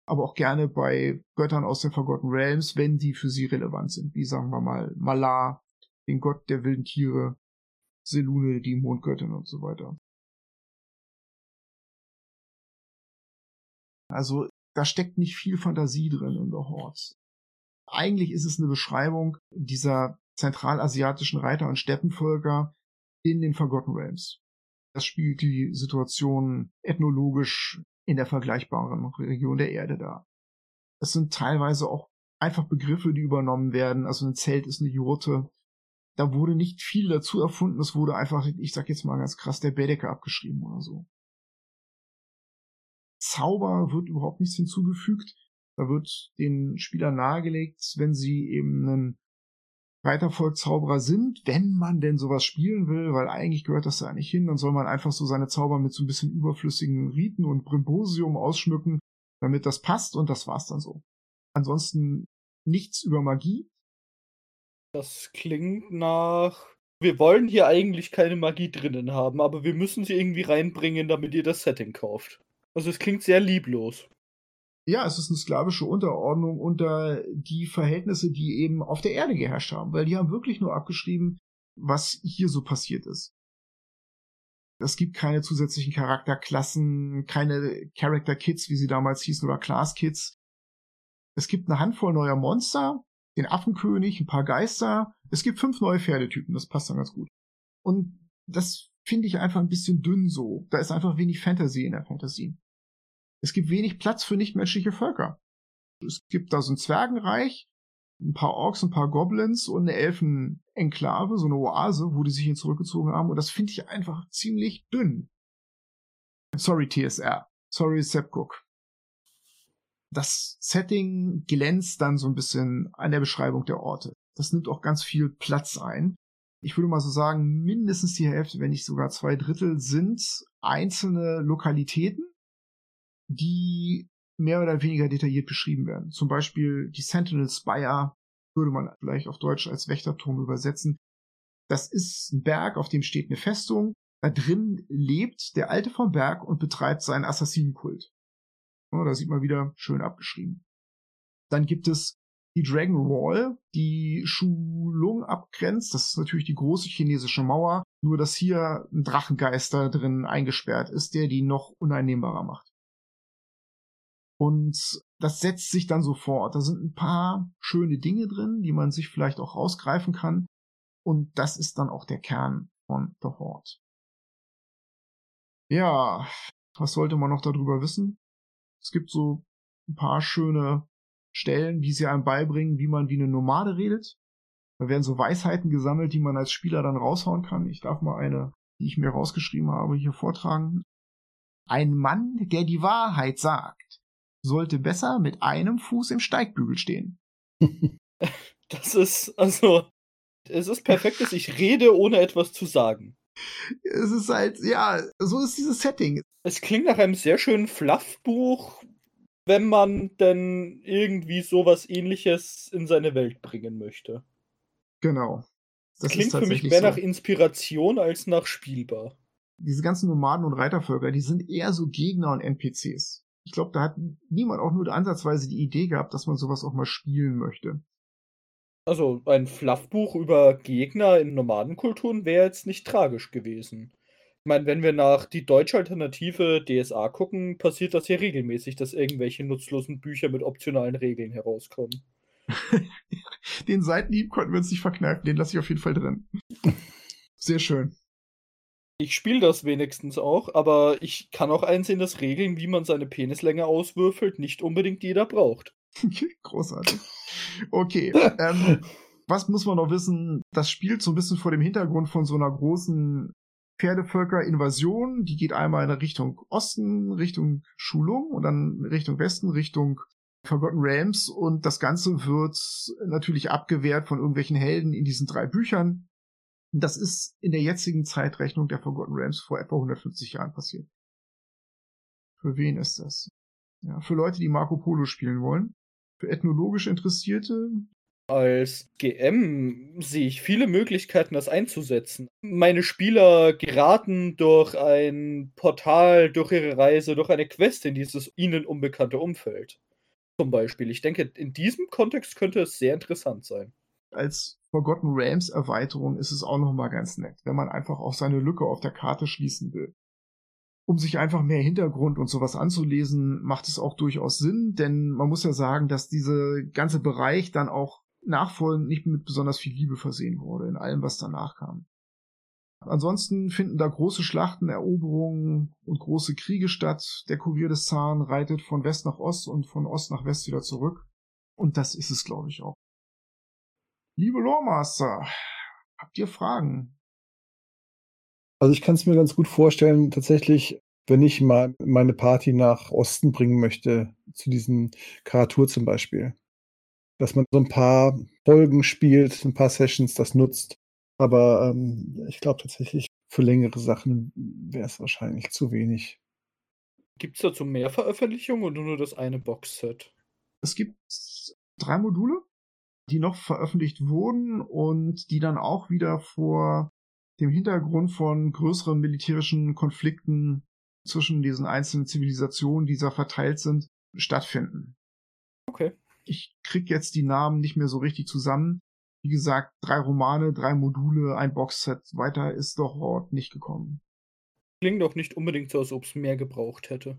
aber auch gerne bei Göttern aus den Forgotten Realms, wenn die für sie relevant sind. Wie sagen wir mal Malar, den Gott der wilden Tiere, Selune, die Mondgöttin und so weiter. Also da steckt nicht viel Fantasie drin in The Hordes. Eigentlich ist es eine Beschreibung dieser zentralasiatischen Reiter- und Steppenvölker in den Forgotten Realms. Das spielt die Situation ethnologisch in der vergleichbaren Region der Erde dar. Es sind teilweise auch einfach Begriffe, die übernommen werden. Also ein Zelt ist eine Jurte. Da wurde nicht viel dazu erfunden. Es wurde einfach, ich sag jetzt mal ganz krass, der Baedeker abgeschrieben oder so. Zauber wird überhaupt nichts hinzugefügt. Da wird den Spielern nahegelegt, wenn sie eben einen Reitervolk-Zauberer sind, wenn man denn sowas spielen will, weil eigentlich gehört das da nicht hin, dann soll man einfach so seine Zauber mit so ein bisschen überflüssigen Riten und Brimbosium ausschmücken, damit das passt und das war's dann so. Ansonsten nichts über Magie. Das klingt nach wir wollen hier eigentlich keine Magie drinnen haben, aber wir müssen sie irgendwie reinbringen, damit ihr das Setting kauft. Also es klingt sehr lieblos. Ja, es ist eine sklavische Unterordnung unter die Verhältnisse, die eben auf der Erde geherrscht haben, weil die haben wirklich nur abgeschrieben, was hier so passiert ist. Es gibt keine zusätzlichen Charakterklassen, keine Character Kits, wie sie damals hießen, oder Class Kits. Es gibt eine Handvoll neuer Monster, den Affenkönig, ein paar Geister. Es gibt fünf neue Pferdetypen, das passt dann ganz gut. Und das finde ich einfach ein bisschen dünn so. Da ist einfach wenig Fantasy in der Fantasy. Es gibt wenig Platz für nichtmenschliche Völker. Es gibt da so ein Zwergenreich, ein paar Orks, ein paar Goblins und eine Elfen-Enklave, so eine Oase, wo die sich hin zurückgezogen haben. Und das finde ich einfach ziemlich dünn. Sorry, TSR. Sorry, Sepcook. Das Setting glänzt dann so ein bisschen an der Beschreibung der Orte. Das nimmt auch ganz viel Platz ein. Ich würde mal so sagen, mindestens die Hälfte, wenn nicht sogar zwei Drittel sind einzelne Lokalitäten, die mehr oder weniger detailliert beschrieben werden. Zum Beispiel die Sentinel Spire würde man vielleicht auf Deutsch als Wächterturm übersetzen. Das ist ein Berg, auf dem steht eine Festung. Da drin lebt der Alte vom Berg und betreibt seinen Assassinenkult. Da sieht man wieder schön abgeschrieben. Dann gibt es die Dragon Wall, die Shulung abgrenzt. Das ist natürlich die große chinesische Mauer, nur dass hier ein Drachengeister drin eingesperrt ist, der die noch uneinnehmbarer macht. Und das setzt sich dann so fort. Da sind ein paar schöne Dinge drin, die man sich vielleicht auch rausgreifen kann. Und das ist dann auch der Kern von The Horde. Ja, was sollte man noch darüber wissen? Es gibt so ein paar schöne Stellen, die sie einem beibringen, wie man wie eine Nomade redet. Da werden so Weisheiten gesammelt, die man als Spieler dann raushauen kann. Ich darf mal eine, die ich mir rausgeschrieben habe, hier vortragen. Ein Mann, der die Wahrheit sagt, sollte besser mit einem Fuß im Steigbügel stehen. Das ist, also, es ist perfekt, dass ich rede, ohne etwas zu sagen. Es ist halt, ja, so ist dieses Setting. Es klingt nach einem sehr schönen Fluffbuch, wenn man denn irgendwie sowas ähnliches in seine Welt bringen möchte. Genau. Das klingt für mich mehr so. nach Inspiration als nach spielbar. Diese ganzen Nomaden und Reitervölker, die sind eher so Gegner und NPCs ich glaube, da hat niemand auch nur ansatzweise die Idee gehabt, dass man sowas auch mal spielen möchte. Also ein Fluffbuch über Gegner in Nomadenkulturen wäre jetzt nicht tragisch gewesen. Ich meine, wenn wir nach die deutsche Alternative DSA gucken, passiert das ja regelmäßig, dass irgendwelche nutzlosen Bücher mit optionalen Regeln herauskommen. den Seitenhieb konnten wir uns nicht verkneifen, den lasse ich auf jeden Fall drin. Sehr schön. Ich spiele das wenigstens auch, aber ich kann auch einsehen, dass Regeln, wie man seine Penislänge auswürfelt, nicht unbedingt jeder braucht. Großartig. Okay. ähm, was muss man noch wissen? Das spielt so ein bisschen vor dem Hintergrund von so einer großen Pferdevölker-Invasion. Die geht einmal in Richtung Osten, Richtung Schulung und dann Richtung Westen, Richtung Forgotten Realms. Und das Ganze wird natürlich abgewehrt von irgendwelchen Helden in diesen drei Büchern. Das ist in der jetzigen Zeitrechnung der Forgotten Realms vor etwa 150 Jahren passiert. Für wen ist das? Ja, für Leute, die Marco Polo spielen wollen. Für ethnologisch Interessierte. Als GM sehe ich viele Möglichkeiten, das einzusetzen. Meine Spieler geraten durch ein Portal, durch ihre Reise, durch eine Quest in dieses ihnen unbekannte Umfeld. Zum Beispiel. Ich denke, in diesem Kontext könnte es sehr interessant sein als Forgotten Realms Erweiterung ist es auch nochmal ganz nett, wenn man einfach auch seine Lücke auf der Karte schließen will. Um sich einfach mehr Hintergrund und sowas anzulesen, macht es auch durchaus Sinn, denn man muss ja sagen, dass dieser ganze Bereich dann auch nachfolgend nicht mit besonders viel Liebe versehen wurde in allem, was danach kam. Ansonsten finden da große Schlachten, Eroberungen und große Kriege statt. Der Kurier des Zahn reitet von West nach Ost und von Ost nach West wieder zurück. Und das ist es, glaube ich, auch. Liebe Loremaster, habt ihr Fragen? Also ich kann es mir ganz gut vorstellen, tatsächlich, wenn ich mal meine Party nach Osten bringen möchte, zu diesem Karatur zum Beispiel, dass man so ein paar Folgen spielt, ein paar Sessions das nutzt. Aber ähm, ich glaube tatsächlich, für längere Sachen wäre es wahrscheinlich zu wenig. Gibt es dazu mehr Veröffentlichungen oder nur das eine Boxset? Es gibt drei Module die noch veröffentlicht wurden und die dann auch wieder vor dem Hintergrund von größeren militärischen Konflikten zwischen diesen einzelnen Zivilisationen, die da verteilt sind, stattfinden. Okay. Ich krieg jetzt die Namen nicht mehr so richtig zusammen. Wie gesagt, drei Romane, drei Module, ein Boxset. Weiter ist doch dort nicht gekommen. Klingt doch nicht unbedingt so, als ob es mehr gebraucht hätte.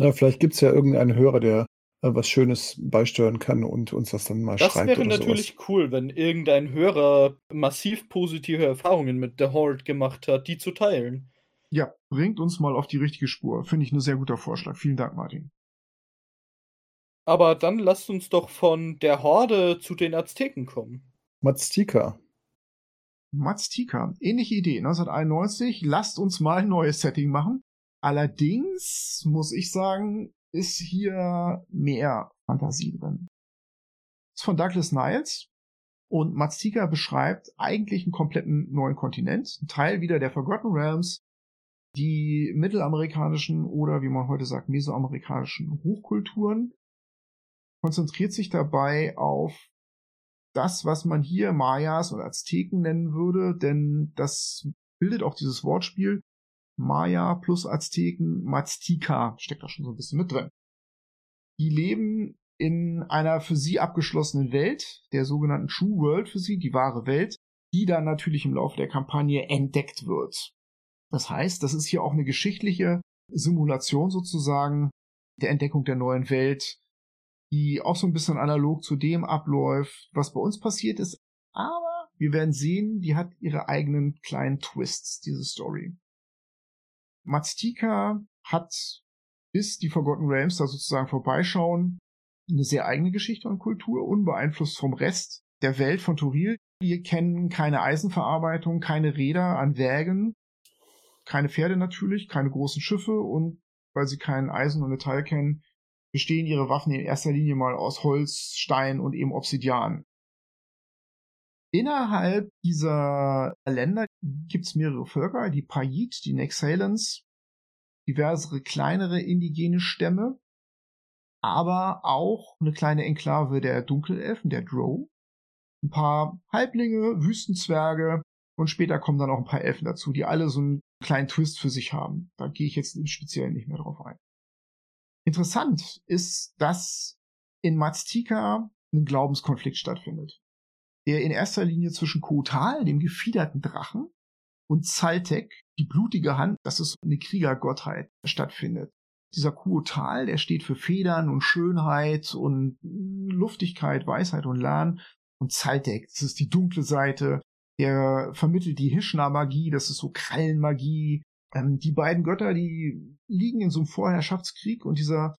Na, vielleicht gibt es ja irgendeinen Hörer, der was Schönes beisteuern kann und uns das dann mal das schreibt. Das wäre natürlich sowas. cool, wenn irgendein Hörer massiv positive Erfahrungen mit The Horde gemacht hat, die zu teilen. Ja, bringt uns mal auf die richtige Spur. Finde ich ein sehr guter Vorschlag. Vielen Dank, Martin. Aber dann lasst uns doch von der Horde zu den Azteken kommen. Maztika. Maztika. Ähnliche Idee. 1991. Lasst uns mal ein neues Setting machen. Allerdings muss ich sagen, ist hier mehr Fantasie drin. Das ist von Douglas Niles und Maztika beschreibt eigentlich einen kompletten neuen Kontinent, ein Teil wieder der Forgotten Realms, die mittelamerikanischen oder wie man heute sagt, mesoamerikanischen Hochkulturen, konzentriert sich dabei auf das, was man hier Mayas und Azteken nennen würde, denn das bildet auch dieses Wortspiel Maya plus Azteken, Maztika steckt da schon so ein bisschen mit drin. Die leben in einer für sie abgeschlossenen Welt, der sogenannten True World für sie, die wahre Welt, die dann natürlich im Laufe der Kampagne entdeckt wird. Das heißt, das ist hier auch eine geschichtliche Simulation sozusagen der Entdeckung der neuen Welt, die auch so ein bisschen analog zu dem abläuft, was bei uns passiert ist. Aber wir werden sehen, die hat ihre eigenen kleinen Twists, diese Story. Maztika hat, bis die Forgotten Realms da sozusagen vorbeischauen, eine sehr eigene Geschichte und Kultur, unbeeinflusst vom Rest der Welt von Turil. Wir kennen keine Eisenverarbeitung, keine Räder an Wägen, keine Pferde natürlich, keine großen Schiffe und weil sie kein Eisen und Metall kennen, bestehen ihre Waffen in erster Linie mal aus Holz, Stein und eben Obsidian. Innerhalb dieser Länder gibt es mehrere Völker, die Paiit, die Nexalans, diversere kleinere indigene Stämme, aber auch eine kleine Enklave der Dunkelelfen, der Drow, ein paar Halblinge, Wüstenzwerge und später kommen dann auch ein paar Elfen dazu, die alle so einen kleinen Twist für sich haben. Da gehe ich jetzt im Speziellen nicht mehr drauf ein. Interessant ist, dass in Maztika ein Glaubenskonflikt stattfindet der in erster Linie zwischen Kotal, dem gefiederten Drachen, und Zaltek, die blutige Hand, das ist eine Kriegergottheit, stattfindet. Dieser Kuotal, der steht für Federn und Schönheit und Luftigkeit, Weisheit und Lahn. Und Zaltek, das ist die dunkle Seite, Der vermittelt die Hishna-Magie, das ist so Krallenmagie. Ähm, die beiden Götter, die liegen in so einem Vorherrschaftskrieg und dieser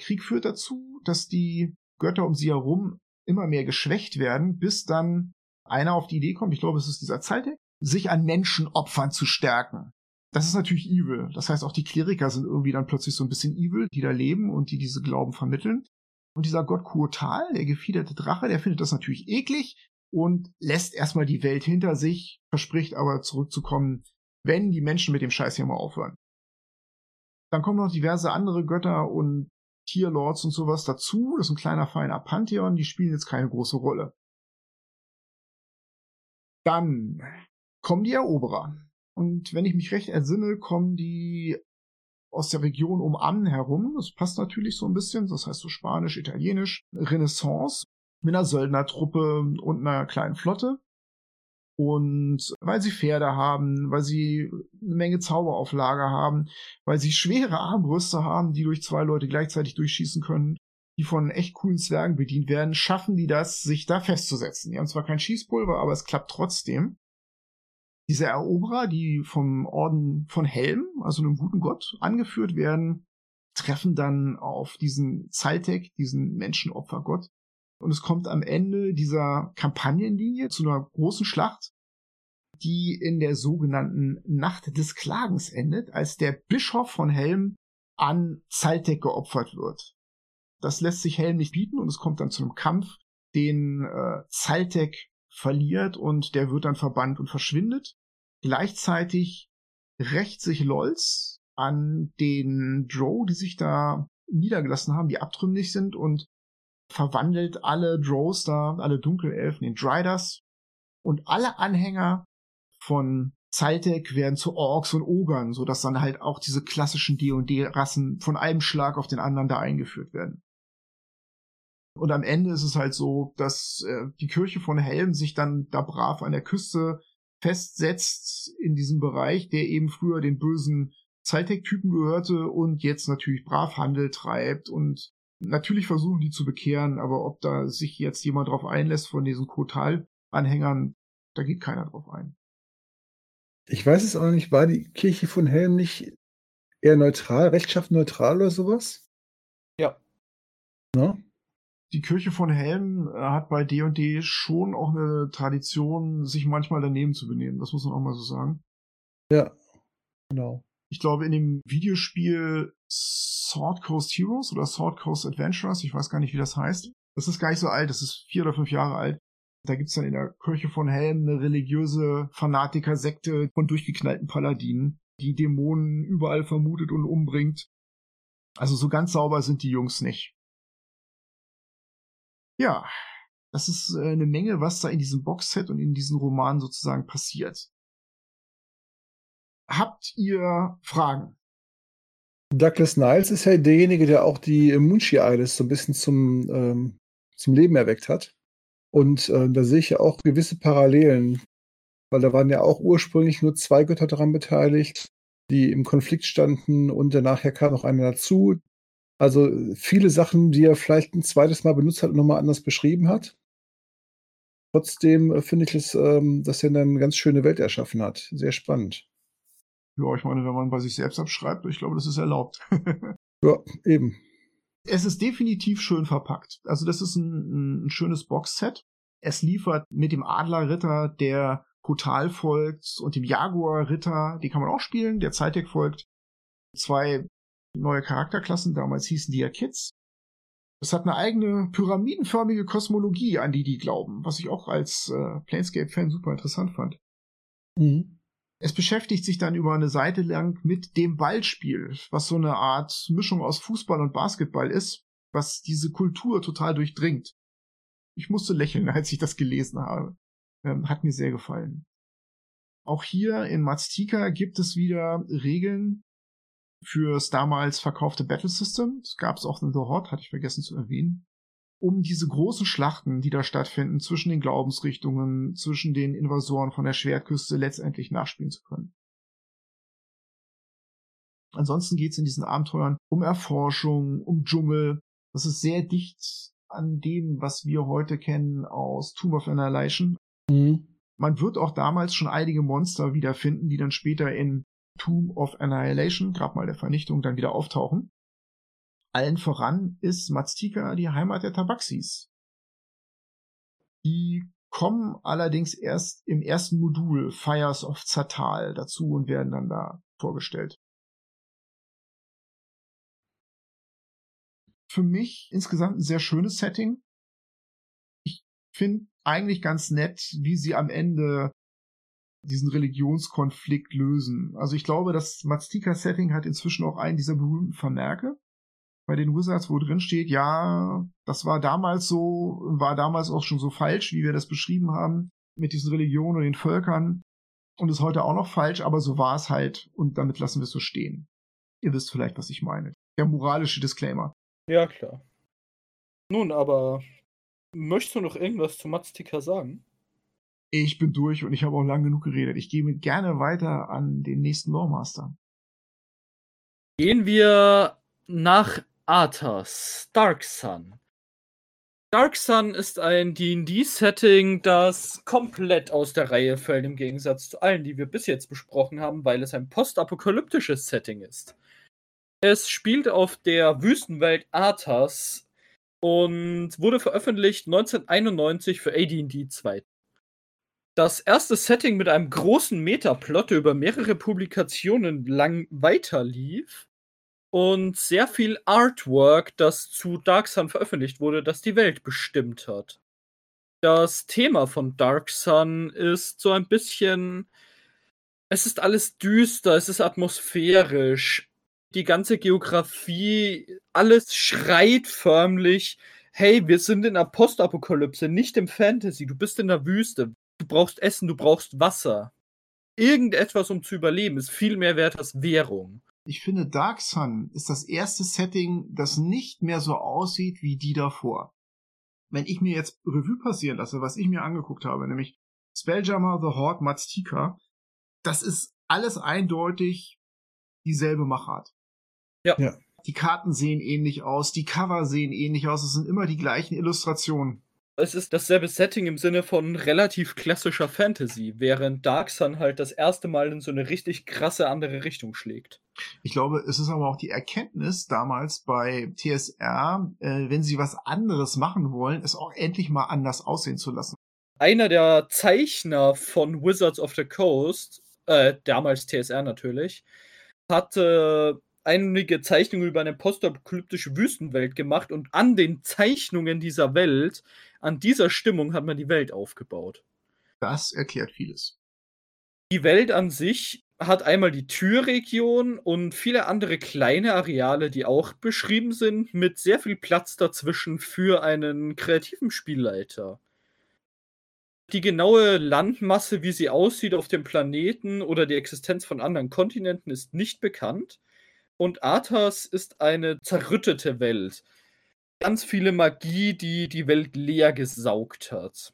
Krieg führt dazu, dass die Götter um sie herum immer mehr geschwächt werden, bis dann einer auf die Idee kommt, ich glaube, es ist dieser Zaltek, sich an Menschenopfern zu stärken. Das ist natürlich evil. Das heißt, auch die Kleriker sind irgendwie dann plötzlich so ein bisschen evil, die da leben und die diese Glauben vermitteln. Und dieser Gott Kuotal, der gefiederte Drache, der findet das natürlich eklig und lässt erstmal die Welt hinter sich, verspricht aber zurückzukommen, wenn die Menschen mit dem Scheiß hier mal aufhören. Dann kommen noch diverse andere Götter und Tierlords und sowas dazu. Das ist ein kleiner, feiner Pantheon, die spielen jetzt keine große Rolle. Dann kommen die Eroberer. Und wenn ich mich recht ersinne, kommen die aus der Region um An herum. Das passt natürlich so ein bisschen. Das heißt so Spanisch, Italienisch, Renaissance mit einer Söldnertruppe und einer kleinen Flotte. Und weil sie Pferde haben, weil sie eine Menge Zauber auf Lager haben, weil sie schwere Armbrüste haben, die durch zwei Leute gleichzeitig durchschießen können, die von echt coolen Zwergen bedient werden, schaffen die das, sich da festzusetzen. Die haben zwar kein Schießpulver, aber es klappt trotzdem. Diese Eroberer, die vom Orden von Helm, also einem guten Gott, angeführt werden, treffen dann auf diesen Zaltek, diesen Menschenopfergott. Und es kommt am Ende dieser Kampagnenlinie zu einer großen Schlacht, die in der sogenannten Nacht des Klagens endet, als der Bischof von Helm an Zaltek geopfert wird. Das lässt sich Helm nicht bieten und es kommt dann zu einem Kampf, den äh, Zaltek verliert und der wird dann verbannt und verschwindet. Gleichzeitig rächt sich Lolz an den Drow, die sich da niedergelassen haben, die abtrünnig sind und verwandelt alle Drows da, alle Dunkelelfen in Drydas und alle Anhänger von Zaltek werden zu Orks und Ogern, so dass dann halt auch diese klassischen D&D-Rassen von einem Schlag auf den anderen da eingeführt werden. Und am Ende ist es halt so, dass äh, die Kirche von Helm sich dann da brav an der Küste festsetzt in diesem Bereich, der eben früher den bösen Zaltek-Typen gehörte und jetzt natürlich brav Handel treibt und natürlich versuchen die zu bekehren, aber ob da sich jetzt jemand drauf einlässt von diesen Kotal-Anhängern, da geht keiner drauf ein. Ich weiß es auch nicht, war die Kirche von Helm nicht eher neutral, rechtschaffen neutral oder sowas? Ja. No? die Kirche von Helm äh, hat bei D&D schon auch eine Tradition, sich manchmal daneben zu benehmen. Das muss man auch mal so sagen. Ja, genau. Ich glaube, in dem Videospiel Sword Coast Heroes oder Sword Coast Adventurers, ich weiß gar nicht, wie das heißt. Das ist gar nicht so alt, das ist vier oder fünf Jahre alt. Da gibt's dann in der Kirche von Helm eine religiöse Fanatiker-Sekte von durchgeknallten Paladinen, die Dämonen überall vermutet und umbringt. Also so ganz sauber sind die Jungs nicht. Ja, das ist äh, eine Menge, was da in diesem Boxset und in diesem Roman sozusagen passiert. Habt ihr Fragen? Douglas Niles ist ja derjenige, der auch die Munchi Isles so ein bisschen zum, ähm, zum Leben erweckt hat. Und äh, da sehe ich ja auch gewisse Parallelen, weil da waren ja auch ursprünglich nur zwei Götter daran beteiligt, die im Konflikt standen und danach kam noch einer dazu, also viele Sachen, die er vielleicht ein zweites Mal benutzt hat und nochmal anders beschrieben hat. Trotzdem äh, finde ich es, ähm, dass er eine ganz schöne Welt erschaffen hat. Sehr spannend. Ja, ich meine, wenn man bei sich selbst abschreibt, ich glaube, das ist erlaubt. ja, eben. Es ist definitiv schön verpackt. Also das ist ein, ein schönes Boxset. Es liefert mit dem Adlerritter, der Kotal folgt, und dem Jaguar-Ritter, die kann man auch spielen, der Zeitek folgt. Zwei neue Charakterklassen, damals hießen die ja Kids. Es hat eine eigene pyramidenförmige Kosmologie, an die die glauben, was ich auch als äh, Planescape-Fan super interessant fand. Mhm. Es beschäftigt sich dann über eine Seite lang mit dem Ballspiel, was so eine Art Mischung aus Fußball und Basketball ist, was diese Kultur total durchdringt. Ich musste lächeln, als ich das gelesen habe. Ähm, hat mir sehr gefallen. Auch hier in Maztika gibt es wieder Regeln, fürs damals verkaufte Battle System. Das gab es auch in The Hot, hatte ich vergessen zu erwähnen. Um diese großen Schlachten, die da stattfinden, zwischen den Glaubensrichtungen, zwischen den Invasoren von der Schwertküste letztendlich nachspielen zu können. Ansonsten geht es in diesen Abenteuern um Erforschung, um Dschungel. Das ist sehr dicht an dem, was wir heute kennen aus Tomb of Annihilation. Mhm. Man wird auch damals schon einige Monster wiederfinden, die dann später in Tomb of Annihilation, Grabmal der Vernichtung, dann wieder auftauchen. Allen voran ist Maztika die Heimat der Tabaxis. Die kommen allerdings erst im ersten Modul Fires of Zatal dazu und werden dann da vorgestellt. Für mich insgesamt ein sehr schönes Setting. Ich finde eigentlich ganz nett, wie sie am Ende diesen Religionskonflikt lösen. Also ich glaube, das Maztika-Setting hat inzwischen auch einen dieser berühmten Vermerke bei den Wizards, wo drin steht, ja, das war damals so, war damals auch schon so falsch, wie wir das beschrieben haben, mit diesen Religionen und den Völkern und ist heute auch noch falsch, aber so war es halt und damit lassen wir es so stehen. Ihr wisst vielleicht, was ich meine. Der moralische Disclaimer. Ja, klar. Nun, aber möchtest du noch irgendwas zu Maztika sagen? Ich bin durch und ich habe auch lang genug geredet. Ich gehe gerne weiter an den nächsten Lawmaster. Gehen wir nach Arthas, Dark Sun. Dark Sun ist ein D&D-Setting, das komplett aus der Reihe fällt im Gegensatz zu allen, die wir bis jetzt besprochen haben, weil es ein postapokalyptisches Setting ist. Es spielt auf der Wüstenwelt Arthas und wurde veröffentlicht 1991 für AD&D 2 das erste Setting mit einem großen Metaplot, der über mehrere Publikationen lang weiterlief und sehr viel Artwork, das zu Dark Sun veröffentlicht wurde, das die Welt bestimmt hat. Das Thema von Dark Sun ist so ein bisschen. Es ist alles düster, es ist atmosphärisch. Die ganze Geografie, alles schreit förmlich. Hey, wir sind in der Postapokalypse, nicht im Fantasy. Du bist in der Wüste du brauchst Essen, du brauchst Wasser. Irgendetwas, um zu überleben, ist viel mehr wert als Währung. Ich finde, Dark Sun ist das erste Setting, das nicht mehr so aussieht wie die davor. Wenn ich mir jetzt Revue passieren lasse, was ich mir angeguckt habe, nämlich Spelljammer, The Horde, Maztika, das ist alles eindeutig dieselbe Machart. Ja. ja. Die Karten sehen ähnlich aus, die Cover sehen ähnlich aus, es sind immer die gleichen Illustrationen es ist dasselbe Setting im Sinne von relativ klassischer Fantasy, während Dark Sun halt das erste Mal in so eine richtig krasse andere Richtung schlägt. Ich glaube, es ist aber auch die Erkenntnis damals bei TSR, äh, wenn sie was anderes machen wollen, es auch endlich mal anders aussehen zu lassen. Einer der Zeichner von Wizards of the Coast, äh, damals TSR natürlich, hatte einige Zeichnungen über eine postapokalyptische Wüstenwelt gemacht und an den Zeichnungen dieser Welt an dieser Stimmung hat man die Welt aufgebaut. Das erklärt vieles. Die Welt an sich hat einmal die Türregion und viele andere kleine Areale, die auch beschrieben sind, mit sehr viel Platz dazwischen für einen kreativen Spielleiter. Die genaue Landmasse, wie sie aussieht auf dem Planeten oder die Existenz von anderen Kontinenten ist nicht bekannt. Und Arthas ist eine zerrüttete Welt ganz viele Magie, die die Welt leer gesaugt hat.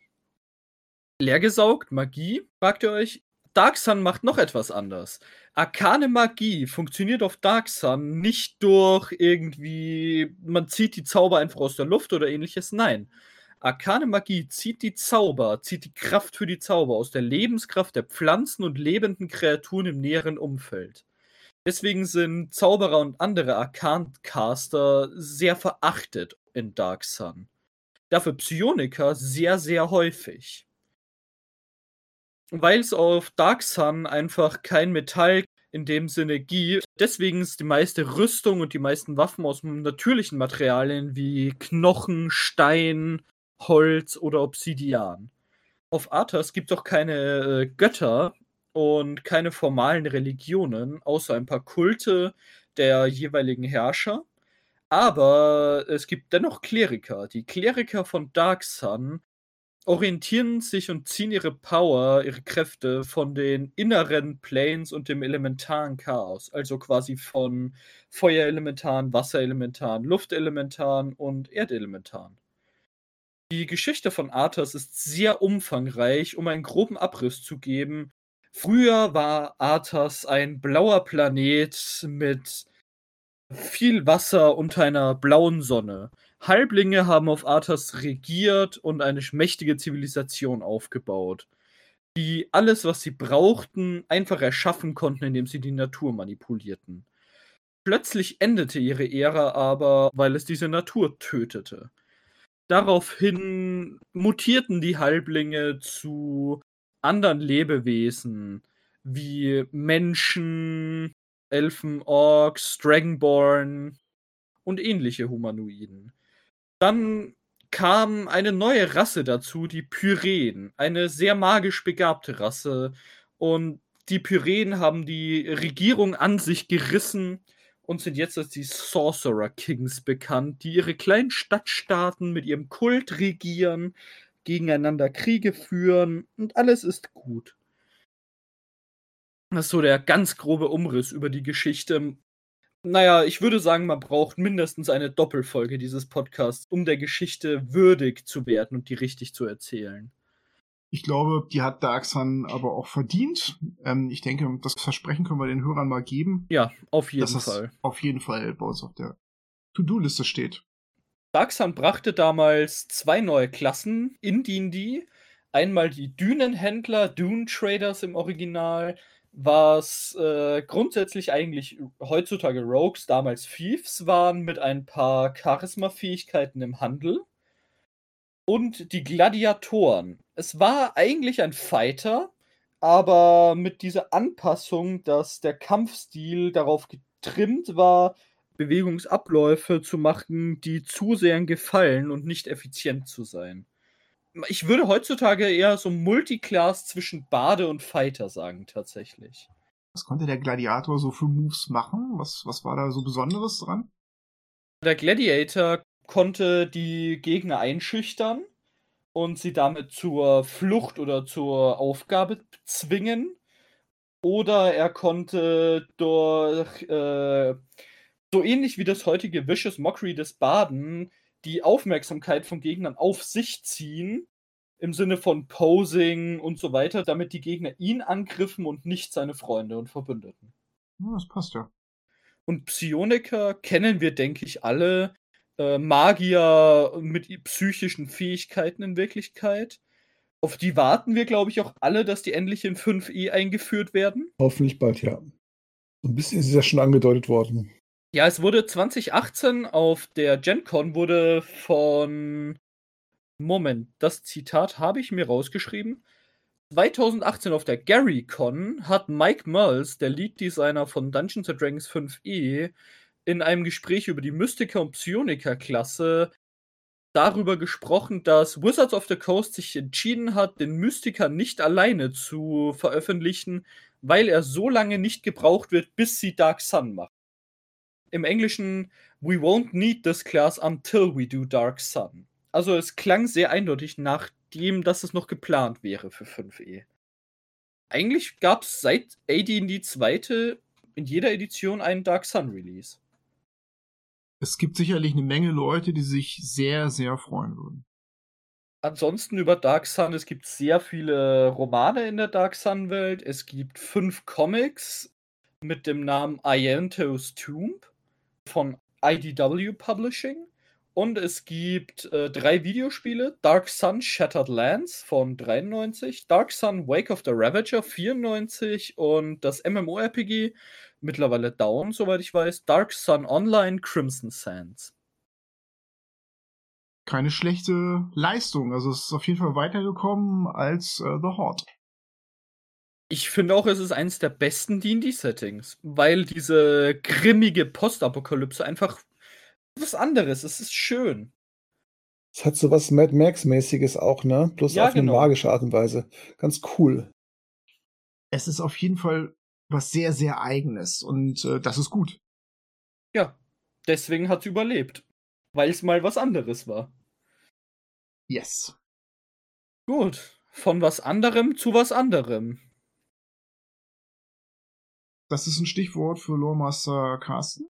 Leer gesaugt, Magie, fragt ihr euch? Dark Sun macht noch etwas anders. Arkane Magie funktioniert auf Dark Sun nicht durch irgendwie, man zieht die Zauber einfach aus der Luft oder ähnliches. Nein. Arkane Magie zieht die Zauber, zieht die Kraft für die Zauber aus der Lebenskraft der Pflanzen und lebenden Kreaturen im näheren Umfeld. Deswegen sind Zauberer und andere Arkancaster sehr verachtet in Dark Sun. Dafür Psioniker sehr, sehr häufig. Weil es auf Dark Sun einfach kein Metall in dem Sinne gibt, deswegen ist die meiste Rüstung und die meisten Waffen aus natürlichen Materialien wie Knochen, Stein, Holz oder Obsidian. Auf Arthas gibt es auch keine äh, Götter, und keine formalen Religionen, außer ein paar Kulte der jeweiligen Herrscher. Aber es gibt dennoch Kleriker. Die Kleriker von Dark Sun orientieren sich und ziehen ihre Power, ihre Kräfte von den inneren Planes und dem elementaren Chaos. Also quasi von Feuerelementaren, Wasserelementaren, Luftelementaren und Erdelementaren. Die Geschichte von Arthas ist sehr umfangreich, um einen groben Abriss zu geben, Früher war Arthas ein blauer Planet mit viel Wasser unter einer blauen Sonne. Halblinge haben auf Arthas regiert und eine mächtige Zivilisation aufgebaut. die alles, was sie brauchten, einfach erschaffen konnten, indem sie die Natur manipulierten. Plötzlich endete ihre Ära aber, weil es diese Natur tötete. Daraufhin mutierten die Halblinge zu anderen Lebewesen, wie Menschen, Elfen, Orks, Dragonborn und ähnliche Humanoiden. Dann kam eine neue Rasse dazu, die Pyreen, eine sehr magisch begabte Rasse. Und die Pyreen haben die Regierung an sich gerissen und sind jetzt als die Sorcerer Kings bekannt, die ihre kleinen Stadtstaaten mit ihrem Kult regieren, gegeneinander Kriege führen und alles ist gut. Das ist so der ganz grobe Umriss über die Geschichte. Naja, ich würde sagen, man braucht mindestens eine Doppelfolge dieses Podcasts, um der Geschichte würdig zu werden und die richtig zu erzählen. Ich glaube, die hat Dark Sun aber auch verdient. Ähm, ich denke, das Versprechen können wir den Hörern mal geben. Ja, auf jeden Fall. Auf jeden Fall bei uns auf der To-Do-Liste steht. Sun brachte damals zwei neue Klassen in D&D. Einmal die Dünenhändler, Dune Traders im Original, was äh, grundsätzlich eigentlich heutzutage Rogues, damals Thieves waren, mit ein paar Charisma-Fähigkeiten im Handel. Und die Gladiatoren. Es war eigentlich ein Fighter, aber mit dieser Anpassung, dass der Kampfstil darauf getrimmt war, Bewegungsabläufe zu machen, die zu sehr gefallen und nicht effizient zu sein ich würde heutzutage eher so Multiclass zwischen Bade und Fighter sagen, tatsächlich. Was konnte der Gladiator so für Moves machen? Was, was war da so Besonderes dran? Der Gladiator konnte die Gegner einschüchtern und sie damit zur Flucht oder zur Aufgabe zwingen. Oder er konnte durch äh, so ähnlich wie das heutige Vicious Mockery des Baden die Aufmerksamkeit von Gegnern auf sich ziehen, im Sinne von Posing und so weiter, damit die Gegner ihn angriffen und nicht seine Freunde und Verbündeten. Ja, das passt ja. Und Psioniker kennen wir, denke ich, alle. Äh, Magier mit psychischen Fähigkeiten in Wirklichkeit. Auf die warten wir, glaube ich, auch alle, dass die endlich in 5e eingeführt werden. Hoffentlich bald, ja. Ein bisschen ist es ja schon angedeutet worden. Ja, es wurde 2018 auf der GenCon wurde von Moment, das Zitat habe ich mir rausgeschrieben. 2018 auf der GaryCon hat Mike Mulls, der Lead-Designer von Dungeons Dragons 5e, in einem Gespräch über die Mystiker und Psioniker-Klasse darüber gesprochen, dass Wizards of the Coast sich entschieden hat, den Mystiker nicht alleine zu veröffentlichen, weil er so lange nicht gebraucht wird, bis sie Dark Sun machen im Englischen We won't need this class until we do Dark Sun. Also es klang sehr eindeutig nach dem, dass es noch geplant wäre für 5e. Eigentlich gab es seit AD&D 2. in jeder Edition einen Dark Sun Release. Es gibt sicherlich eine Menge Leute, die sich sehr, sehr freuen würden. Ansonsten über Dark Sun, es gibt sehr viele Romane in der Dark Sun Welt. Es gibt fünf Comics mit dem Namen Ianto's Tomb von IDW Publishing. Und es gibt äh, drei Videospiele: Dark Sun Shattered Lands von 93, Dark Sun Wake of the Ravager 94 und das MMORPG, mittlerweile down, soweit ich weiß, Dark Sun Online Crimson Sands. Keine schlechte Leistung. Also es ist auf jeden Fall weitergekommen als äh, The Horde. Ich finde auch, es ist eines der besten D&D-Settings, weil diese grimmige Postapokalypse einfach was anderes. Es ist schön. Es hat so was Mad Max-mäßiges auch, ne? Bloß ja, auf eine genau. magische Art und Weise. Ganz cool. Es ist auf jeden Fall was sehr, sehr eigenes und äh, das ist gut. Ja, deswegen hat es überlebt. Weil es mal was anderes war. Yes. Gut. Von was anderem zu was anderem. Das ist ein Stichwort für Loremaster Carsten.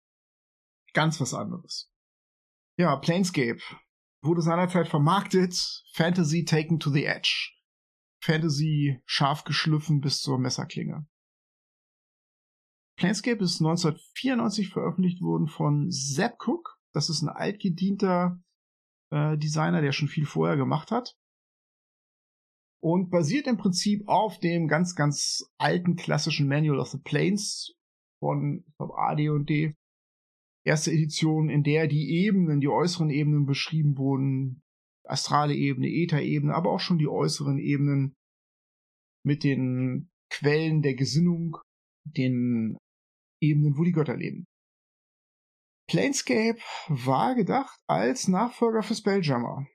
Ganz was anderes. Ja, Planescape wurde seinerzeit vermarktet. Fantasy taken to the edge. Fantasy scharf geschliffen bis zur Messerklinge. Planescape ist 1994 veröffentlicht worden von Zeb Cook. Das ist ein altgedienter äh, Designer, der schon viel vorher gemacht hat. Und basiert im Prinzip auf dem ganz, ganz alten klassischen Manual of the Planes von AD&D. Erste Edition, in der die Ebenen, die äußeren Ebenen beschrieben wurden, astrale Ebene, Äther-Ebene, aber auch schon die äußeren Ebenen mit den Quellen der Gesinnung, den Ebenen, wo die Götter leben. Planescape war gedacht als Nachfolger für Spelljammer.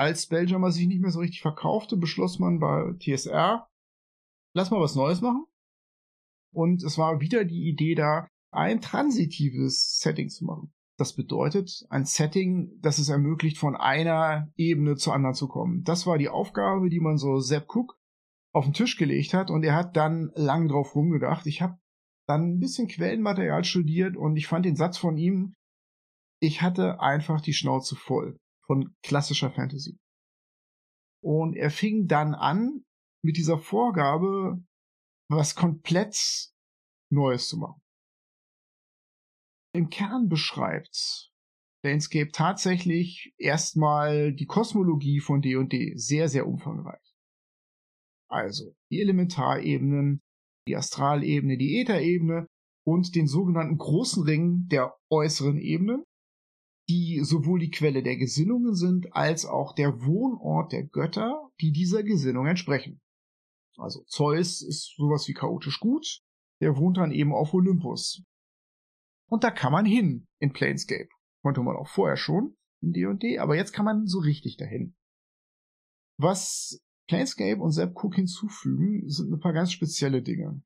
Als Spelljammer sich nicht mehr so richtig verkaufte, beschloss man bei TSR, lass mal was Neues machen. Und es war wieder die Idee da, ein transitives Setting zu machen. Das bedeutet ein Setting, das es ermöglicht, von einer Ebene zur anderen zu kommen. Das war die Aufgabe, die man so Sepp Cook auf den Tisch gelegt hat und er hat dann lang drauf rumgedacht. Ich habe dann ein bisschen Quellenmaterial studiert und ich fand den Satz von ihm, ich hatte einfach die Schnauze voll von klassischer Fantasy. Und er fing dann an, mit dieser Vorgabe was komplett Neues zu machen. Im Kern beschreibt Landscape tatsächlich erstmal die Kosmologie von D&D sehr, sehr umfangreich. Also die Elementarebenen, die Astralebene, die Ätherebene und den sogenannten großen Ring der äußeren Ebenen, die sowohl die Quelle der Gesinnungen sind, als auch der Wohnort der Götter, die dieser Gesinnung entsprechen. Also Zeus ist sowas wie chaotisch gut, der wohnt dann eben auf Olympus. Und da kann man hin in Planescape. Konnte man auch vorher schon in D&D, aber jetzt kann man so richtig dahin. Was Planescape und Sepp Cook hinzufügen, sind ein paar ganz spezielle Dinge.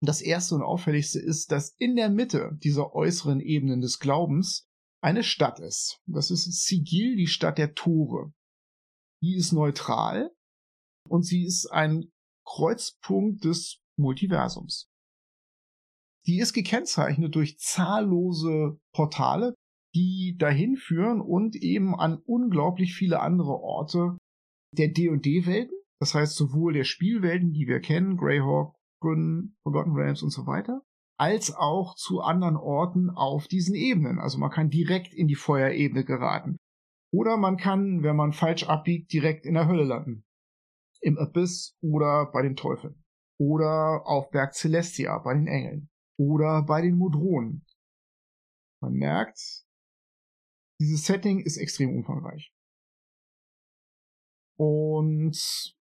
Das erste und auffälligste ist, dass in der Mitte dieser äußeren Ebenen des Glaubens eine Stadt ist. Das ist Sigil, die Stadt der Tore. Die ist neutral und sie ist ein Kreuzpunkt des Multiversums. Die ist gekennzeichnet durch zahllose Portale, die dahin führen und eben an unglaublich viele andere Orte der D&D-Welten, das heißt sowohl der Spielwelten, die wir kennen, Greyhawk, Forgotten Realms und so weiter, als auch zu anderen Orten auf diesen Ebenen. Also man kann direkt in die Feuerebene geraten. Oder man kann, wenn man falsch abbiegt, direkt in der Hölle landen. Im Abyss oder bei den Teufeln. Oder auf Berg Celestia bei den Engeln. Oder bei den Modronen. Man merkt, dieses Setting ist extrem umfangreich. Und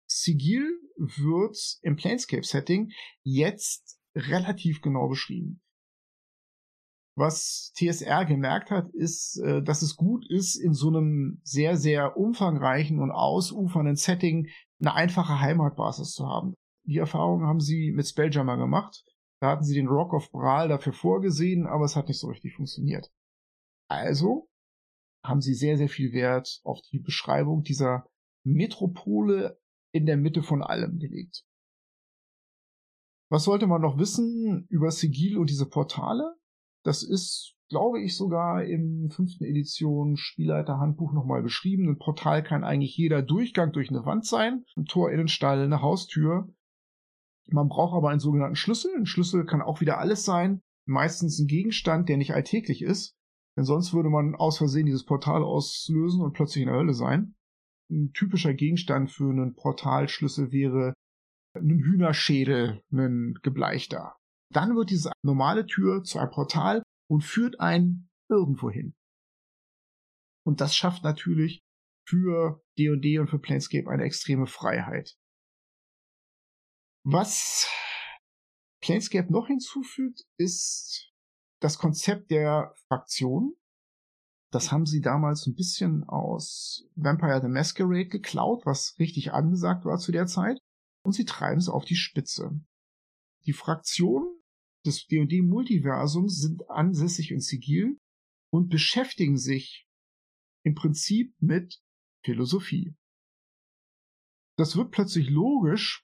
Sigil wird im Planescape-Setting jetzt relativ genau beschrieben. Was TSR gemerkt hat, ist, äh, dass es gut ist, in so einem sehr, sehr umfangreichen und ausufernden Setting eine einfache Heimatbasis zu haben. Die Erfahrung haben sie mit Spelljammer gemacht. Da hatten sie den Rock of Bral dafür vorgesehen, aber es hat nicht so richtig funktioniert. Also haben sie sehr, sehr viel Wert auf die Beschreibung dieser Metropole in der Mitte von allem gelegt. Was sollte man noch wissen über Sigil und diese Portale? Das ist, glaube ich, sogar im fünften Edition Spielleiterhandbuch nochmal beschrieben. Ein Portal kann eigentlich jeder Durchgang durch eine Wand sein, ein Tor in den Stall, eine Haustür. Man braucht aber einen sogenannten Schlüssel. Ein Schlüssel kann auch wieder alles sein. Meistens ein Gegenstand, der nicht alltäglich ist. Denn sonst würde man aus Versehen dieses Portal auslösen und plötzlich in der Hölle sein ein typischer Gegenstand für einen Portalschlüssel wäre ein Hühnerschädel, ein gebleichter. Dann wird diese normale Tür zu einem Portal und führt einen irgendwo hin. Und das schafft natürlich für D&D und für Planescape eine extreme Freiheit. Was Planescape noch hinzufügt, ist das Konzept der Fraktion. Das haben sie damals ein bisschen aus Vampire the Masquerade geklaut, was richtig angesagt war zu der Zeit. Und sie treiben es auf die Spitze. Die Fraktionen des D&D Multiversums sind ansässig in Sigil und beschäftigen sich im Prinzip mit Philosophie. Das wird plötzlich logisch,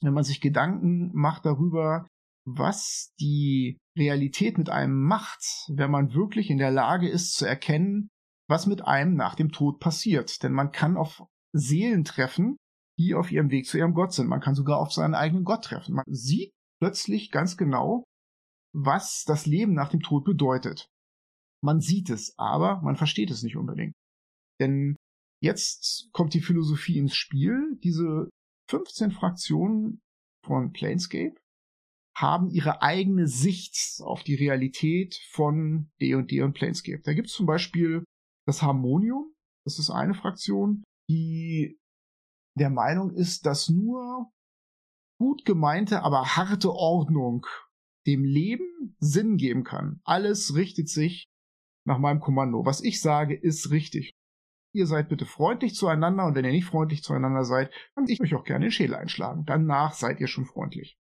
wenn man sich Gedanken macht darüber, was die Realität mit einem macht, wenn man wirklich in der Lage ist zu erkennen, was mit einem nach dem Tod passiert. Denn man kann auf Seelen treffen, die auf ihrem Weg zu ihrem Gott sind. Man kann sogar auf seinen eigenen Gott treffen. Man sieht plötzlich ganz genau, was das Leben nach dem Tod bedeutet. Man sieht es, aber man versteht es nicht unbedingt. Denn Jetzt kommt die Philosophie ins Spiel. Diese 15 Fraktionen von Planescape haben ihre eigene Sicht auf die Realität von D&D und Planescape. Da gibt es zum Beispiel das Harmonium. Das ist eine Fraktion, die der Meinung ist, dass nur gut gemeinte, aber harte Ordnung dem Leben Sinn geben kann. Alles richtet sich nach meinem Kommando. Was ich sage, ist richtig. Ihr seid bitte freundlich zueinander und wenn ihr nicht freundlich zueinander seid, dann ich euch auch gerne den Schädel einschlagen. Danach seid ihr schon freundlich.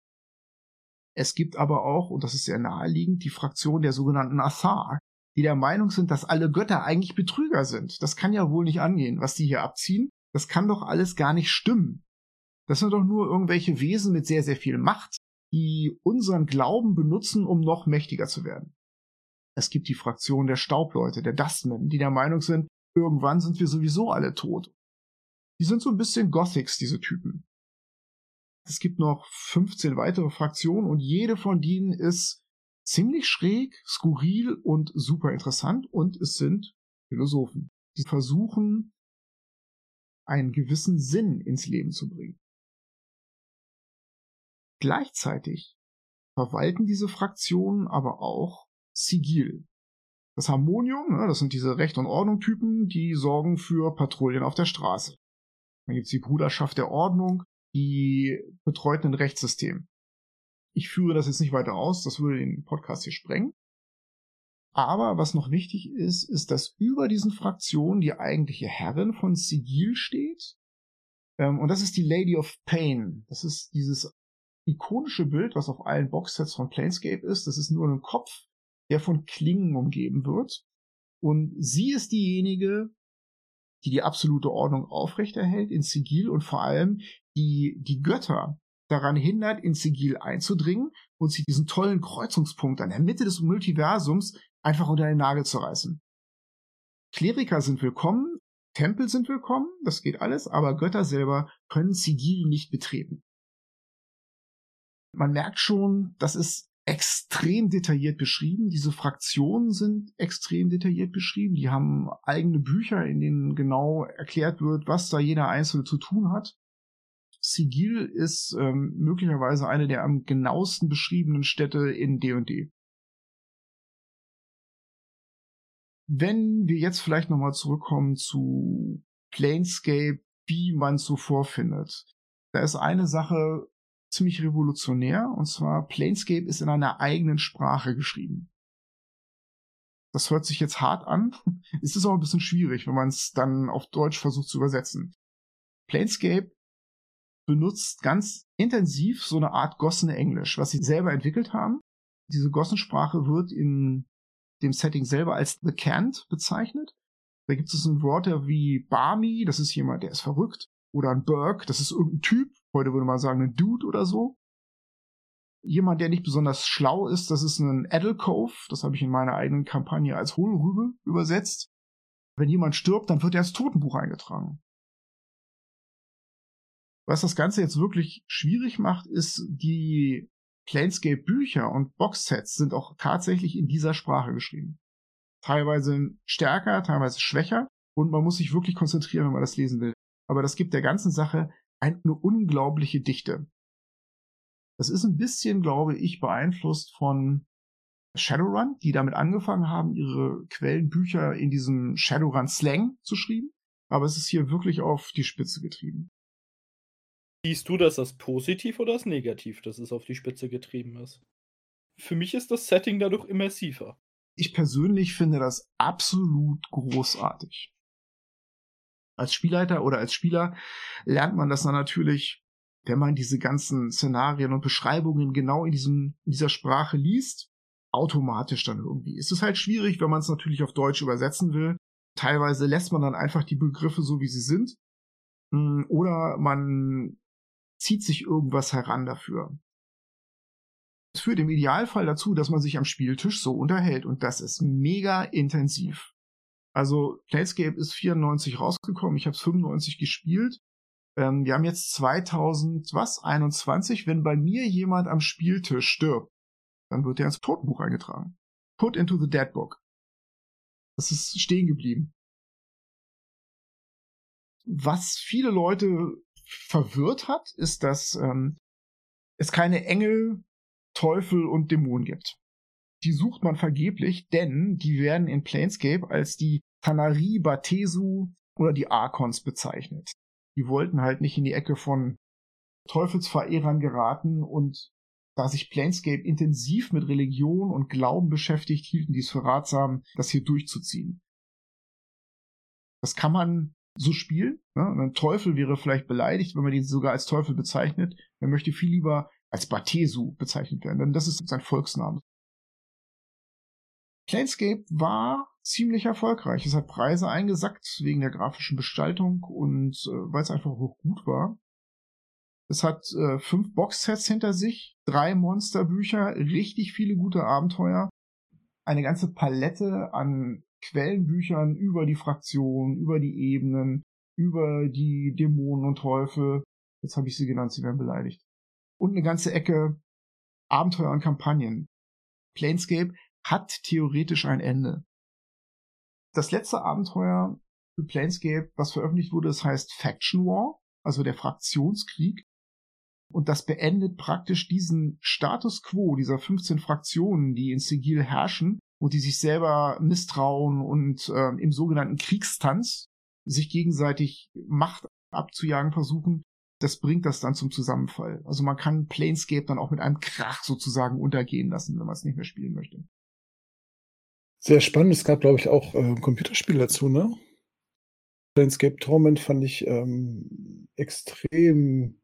Es gibt aber auch, und das ist sehr naheliegend, die Fraktion der sogenannten Athar, die der Meinung sind, dass alle Götter eigentlich Betrüger sind. Das kann ja wohl nicht angehen, was die hier abziehen. Das kann doch alles gar nicht stimmen. Das sind doch nur irgendwelche Wesen mit sehr, sehr viel Macht, die unseren Glauben benutzen, um noch mächtiger zu werden. Es gibt die Fraktion der Staubleute, der Dustmen, die der Meinung sind, irgendwann sind wir sowieso alle tot. Die sind so ein bisschen Gothics, diese Typen. Es gibt noch 15 weitere Fraktionen und jede von denen ist ziemlich schräg, skurril und super interessant und es sind Philosophen, die versuchen, einen gewissen Sinn ins Leben zu bringen. Gleichzeitig verwalten diese Fraktionen aber auch Sigil. Das Harmonium, ne, das sind diese Recht- und Ordnung-Typen, die sorgen für Patrouillen auf der Straße. Dann gibt's die Bruderschaft der Ordnung, die betreut ein Rechtssystem. Ich führe das jetzt nicht weiter aus, das würde den Podcast hier sprengen. Aber was noch wichtig ist, ist, dass über diesen Fraktionen die eigentliche Herrin von Sigil steht. Ähm, und das ist die Lady of Pain. Das ist dieses ikonische Bild, was auf allen Boxsets von Planescape ist. Das ist nur ein Kopf, der von Klingen umgeben wird. Und sie ist diejenige, die die absolute Ordnung aufrechterhält in Sigil und vor allem die, die Götter daran hindert, in Sigil einzudringen und sie diesen tollen Kreuzungspunkt an der Mitte des Multiversums einfach unter den Nagel zu reißen. Kleriker sind willkommen, Tempel sind willkommen, das geht alles, aber Götter selber können Sigil nicht betreten. Man merkt schon, das ist extrem detailliert beschrieben. Diese Fraktionen sind extrem detailliert beschrieben. Die haben eigene Bücher, in denen genau erklärt wird, was da jeder Einzelne zu tun hat. Sigil ist ähm, möglicherweise eine der am genauesten beschriebenen Städte in D&D. Wenn wir jetzt vielleicht nochmal zurückkommen zu Planescape, wie man es so vorfindet. Da ist eine Sache ziemlich revolutionär, und zwar Planescape ist in einer eigenen Sprache geschrieben. Das hört sich jetzt hart an. es ist auch ein bisschen schwierig, wenn man es dann auf Deutsch versucht zu übersetzen. Planescape benutzt ganz intensiv so eine Art Gossen Englisch, was sie selber entwickelt haben. Diese Gossensprache wird in dem Setting selber als The Cant bezeichnet. Da gibt es ein Wort wie Barmy, das ist jemand, der ist verrückt. Oder ein Burke, das ist irgendein Typ, heute würde man sagen ein Dude oder so. Jemand, der nicht besonders schlau ist, das ist ein Edelcove, das habe ich in meiner eigenen Kampagne als Hohlrübe übersetzt. Wenn jemand stirbt, dann wird er ins Totenbuch eingetragen. Was das Ganze jetzt wirklich schwierig macht, ist, die Planescape-Bücher und Boxsets sind auch tatsächlich in dieser Sprache geschrieben. Teilweise stärker, teilweise schwächer und man muss sich wirklich konzentrieren, wenn man das lesen will. Aber das gibt der ganzen Sache eine unglaubliche Dichte. Das ist ein bisschen, glaube ich, beeinflusst von Shadowrun, die damit angefangen haben, ihre Quellenbücher in diesem Shadowrun-Slang zu schreiben. Aber es ist hier wirklich auf die Spitze getrieben. Siehst du das als positiv oder als negativ, dass es auf die Spitze getrieben ist? Für mich ist das Setting dadurch immersiver. Ich persönlich finde das absolut großartig. Als Spielleiter oder als Spieler lernt man das dann natürlich, wenn man diese ganzen Szenarien und Beschreibungen genau in, diesem, in dieser Sprache liest, automatisch dann irgendwie. Es ist halt schwierig, wenn man es natürlich auf Deutsch übersetzen will. Teilweise lässt man dann einfach die Begriffe so, wie sie sind. Hm, oder man zieht sich irgendwas heran dafür. Es führt im Idealfall dazu, dass man sich am Spieltisch so unterhält und das ist mega intensiv. Also Planescape ist 94 rausgekommen, ich habe es 95 gespielt. Ähm, wir haben jetzt 2000 was 21. Wenn bei mir jemand am Spieltisch stirbt, dann wird er ins Totenbuch eingetragen. Put into the Dead Book. Das ist stehen geblieben. Was viele Leute verwirrt hat, ist, dass ähm, es keine Engel, Teufel und Dämonen gibt. Die sucht man vergeblich, denn die werden in Planescape als die Tanari, Batesu oder die Archons bezeichnet. Die wollten halt nicht in die Ecke von Teufelsverehrern geraten und da sich Planescape intensiv mit Religion und Glauben beschäftigt, hielten die es für ratsam, das hier durchzuziehen. Das kann man so spielen. Ne? Ein Teufel wäre vielleicht beleidigt, wenn man ihn sogar als Teufel bezeichnet. Er möchte viel lieber als Batesu bezeichnet werden, denn das ist sein Volksname. Planescape war ziemlich erfolgreich. Es hat Preise eingesackt wegen der grafischen Gestaltung und äh, weil es einfach auch gut war. Es hat äh, fünf Boxsets hinter sich, drei Monsterbücher, richtig viele gute Abenteuer, eine ganze Palette an Quellenbüchern über die Fraktionen, über die Ebenen, über die Dämonen und Teufel. Jetzt habe ich sie genannt, sie werden beleidigt. Und eine ganze Ecke Abenteuer und Kampagnen. Planescape hat theoretisch ein Ende. Das letzte Abenteuer für Planescape, was veröffentlicht wurde, das heißt Faction War, also der Fraktionskrieg. Und das beendet praktisch diesen Status quo dieser 15 Fraktionen, die in Sigil herrschen und die sich selber misstrauen und äh, im sogenannten Kriegstanz sich gegenseitig Macht abzujagen versuchen. Das bringt das dann zum Zusammenfall. Also man kann Planescape dann auch mit einem Krach sozusagen untergehen lassen, wenn man es nicht mehr spielen möchte. Sehr spannend. Es gab, glaube ich, auch äh, Computerspiele dazu, ne? Planescape Torment fand ich ähm, extrem